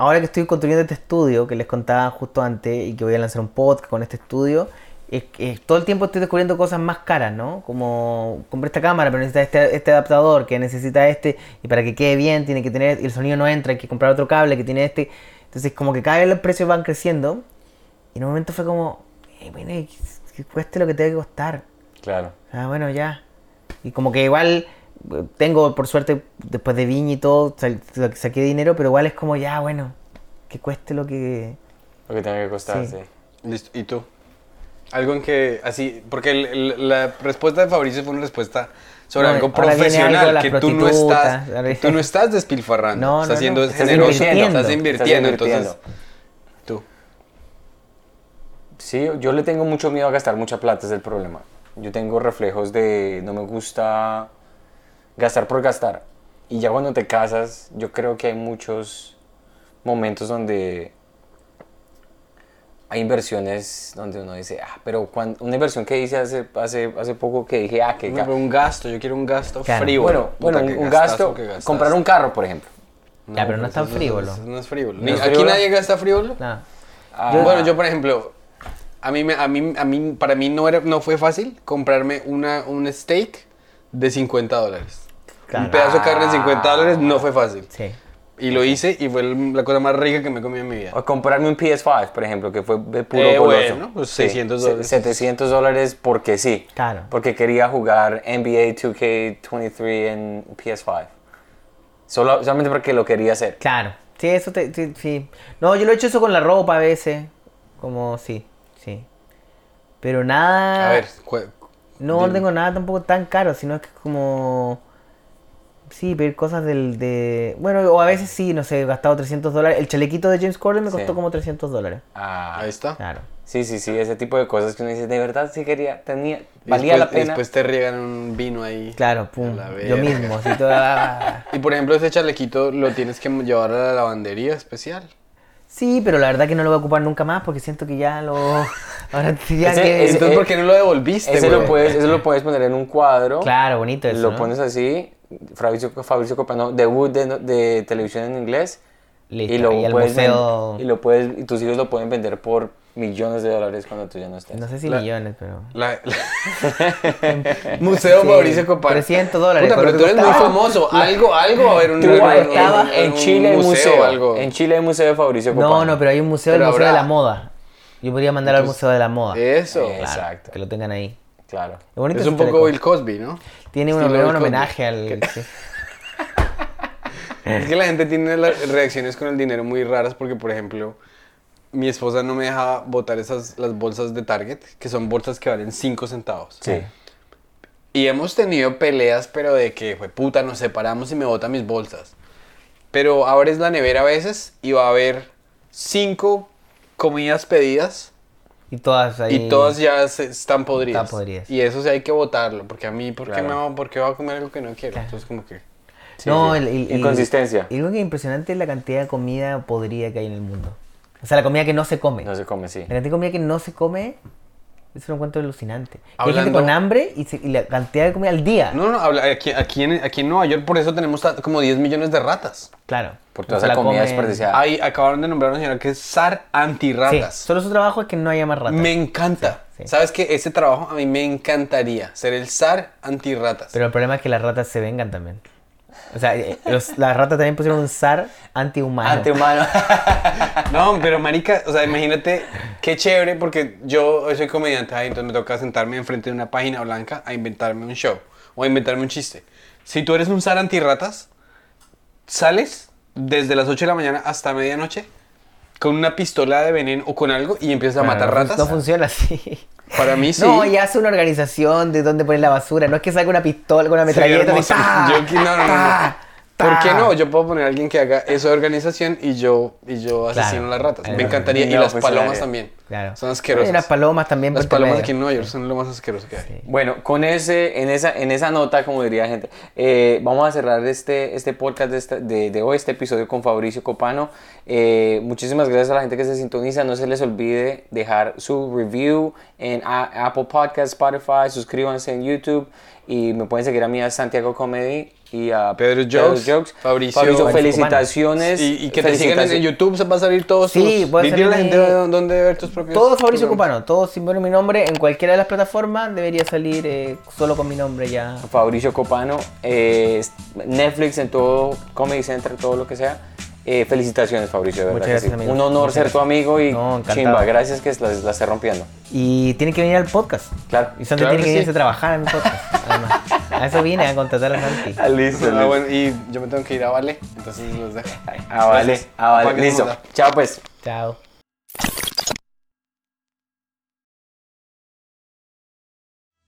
ahora que estoy construyendo este estudio, que les contaba justo antes, y que voy a lanzar un podcast con este estudio, es que todo el tiempo estoy descubriendo cosas más caras, ¿no? Como compré esta cámara, pero necesita este, este adaptador, que necesita este, y para que quede bien tiene que tener, el sonido no entra, hay que comprar otro cable que tiene este. Entonces como que cada vez los precios van creciendo, y en un momento fue como, "Eh, bueno, que, cueste lo que tenga que costar. Claro. Ah, bueno, ya. Y como que igual tengo, por suerte, después de Viña y todo, sa- saqué dinero, pero igual es como ya, bueno, que cueste lo que... Lo que tenga que costar, Sí. sí. Listo. ¿Y tú? Algo en que, así, porque el- el- la respuesta de Fabricio fue una respuesta sobre No, algo profesional, algo que tú no estás, tú no estás despilfarrando, No, estás no, siendo no, estás generoso, invirtiendo. estás invirtiendo, Estás entonces, invirtiendo. tú. Sí, yo le tengo mucho miedo a gastar mucha plata, es el problema. Yo tengo reflejos de no me gusta gastar por gastar. Y ya cuando te casas, yo creo que hay muchos momentos donde hay inversiones donde uno dice, ah, pero cuan- una inversión que hice hace, hace, hace poco que dije, ah, que No, un gasto, yo quiero un gasto Claro. frívolo. bueno, bueno, un, gasto, comprar un carro, por ejemplo. Ya, pero no es tan frívolo. no es frívolo. ¿No ¿Aquí frívolo? nadie gasta frívolo? Nada. Ah, Bueno, yo por ejemplo, a mí, me- a mí, a mí, para mí no, era, no fue fácil comprarme una, un steak de 50 dólares. Claro. Un pedazo de carne de 50 dólares no fue fácil. Sí. Y lo hice y fue la cosa más rica que me he comido en mi vida. O comprarme un PS5, por ejemplo, que fue de puro Eh, goloso. bueno, pues Sí, 600 se- dólares. 700 dólares porque sí. Claro. Porque quería jugar NBA 2K23 en PS5. Solo, solamente porque lo quería hacer. Claro. Sí, eso te, sí, sí. No, yo lo he hecho eso con la ropa a veces. Como, sí, sí. Pero nada... A ver, No, no dime. tengo nada tampoco tan caro, sino es que como... Sí, pedir cosas del... De... Bueno, o a veces sí, no sé, he gastado 300 dólares. El chalequito de James Corden me Sí. costó como 300 dólares. Ah, ahí está. Claro. sí, sí, sí, ese tipo de cosas que uno dice, de verdad sí quería, tenía, valía después, la pena. Después te riegan un vino ahí. Claro, pum. Yo mismo, así toda... Y por ejemplo, ese chalequito lo tienes que llevar a la lavandería especial. Sí, pero la verdad que no lo voy a ocupar nunca más porque siento que ya lo... Ahora ya Ese- que... ese- Entonces, ¿por qué no lo devolviste, ese, güey? lo puedes, ese lo puedes poner en un cuadro. Claro, bonito eso, Lo ¿no? pones así, Fabricio, Fabricio Copano, debut de, de televisión en inglés. Listo, y lo y al puedes ven- museo- y lo puedes y tus hijos lo pueden vender por millones de dólares cuando tú ya no estés. No sé si La- millones, pero. La- Museo Sí, Mauricio Copano. 300 dólares, Puta, pero tú eres muy famoso. Algo, algo va a haber un, un- en- un- en, un Chile hay museo, algo. En Chile hay museo de Fabricio Copano. No, no, pero hay un museo, el Pero Museo de la Moda. Yo podría mandar al Museo de la Moda. Eso. Claro, exacto. Que lo tengan ahí. Claro. Es un poco. Bill Cosby, ¿no? Tiene un, un homenaje al. sí. Es que la gente tiene las reacciones con el dinero muy raras porque, por ejemplo, mi esposa no me deja botar esas, las bolsas de Target, que son bolsas que valen 5 centavos. Sí. Y hemos tenido peleas, pero de que, fue puta, nos separamos y me bota mis bolsas. Pero abres la nevera a veces y va a haber 5 comidas pedidas Y todas ahí. y todas ya se- están podridas. Están podridas. Y eso sí hay que botarlo, porque a mí, ¿por qué, Claro. me, va- por qué voy a comer algo que no quiero? Claro. Entonces, como que... Sí, no, sí. el, el- el- Inconsistencia. Y lo que es impresionante es la cantidad de comida podrida que hay en el mundo. O sea, la comida que no se come. No se come, sí. La cantidad de comida que no se come, eso lo encuentro alucinante. Que Hay Hablando- gente con hambre y, se- y la cantidad de comida al día. No, no, habla- aquí, aquí, en, aquí en Nueva York por eso tenemos como 10 millones de ratas. Claro. Por toda sea, esa la comida desperdiciada. Ahí acabaron de nombrar a una señora que es SAR Sí, antirratas. solo su trabajo es que no haya más ratas. Me encanta. Sí, sí. ¿Sabes qué? Ese trabajo a mí me encantaría. Ser el SAR antirratas. Pero el problema es que las ratas se vengan también. O sea, eh, los- las ratas también pusieron un zar antihumano. Antihumano. No, pero marica, o sea, imagínate qué chévere porque yo soy comediante, entonces me toca sentarme enfrente de una página blanca a inventarme un show o a inventarme un chiste. Si tú eres un SAR antirratas, sales desde las 8 de la mañana hasta medianoche con una pistola de veneno o con algo y empiezas a matar ratas. No funciona así. Para mí sí. No, y hace una organización de dónde poner la basura. No es que saque una pistola con una metralleta y. ¡ta! Yo no, no, no. ¿Por qué no? Yo puedo poner a alguien que haga eso de organización y yo, y yo asesino Claro. las ratas. Eh, Me encantaría. y no, las pues, palomas claro. también. Claro. Son asquerosas. Y las palomas también. Las palomas aquí en Nueva York son lo más asqueroso que hay. Bueno, con ese, en esa, en esa nota, como diría la gente, eh, vamos a cerrar este, este podcast de, esta- de, de hoy, este episodio con Fabricio Copano. Eh, muchísimas gracias a la gente que se sintoniza. No se les olvide dejar su review en A- Apple Podcast, Spotify, suscríbanse en YouTube y me pueden seguir a mí a Santiago Comedy y a Pedro Jokes, Fabricio- Fabricio, Fabricio felicitaciones. Y, y que te sigan en. YouTube, se va a salir todos Sí, tus... a la gente dónde- ver tus propios... Todo Fabricio programas. Copano, todo sin poner mi nombre en cualquiera de las plataformas debería salir eh, solo con mi nombre ya. Fabricio Copano, eh, Netflix en todo, Comedy Central, todo lo que sea. Eh, felicitaciones, Fabricio, de verdad. Muchas gracias, sí. amigo. Un honor Muchas ser tu amigo y No, chimba, gracias que la, la esté rompiendo. Y tiene que venir al podcast. Claro. Y Santi Claro tiene que que venirse sí. a trabajar en mi podcast. Además. A eso vine, a contratar a Santi. Ah, listo, Ah, bueno, y yo me tengo que ir a Vale, entonces los dejo. Ah, vale, ah, vale, listo. Chao, pues. Chao.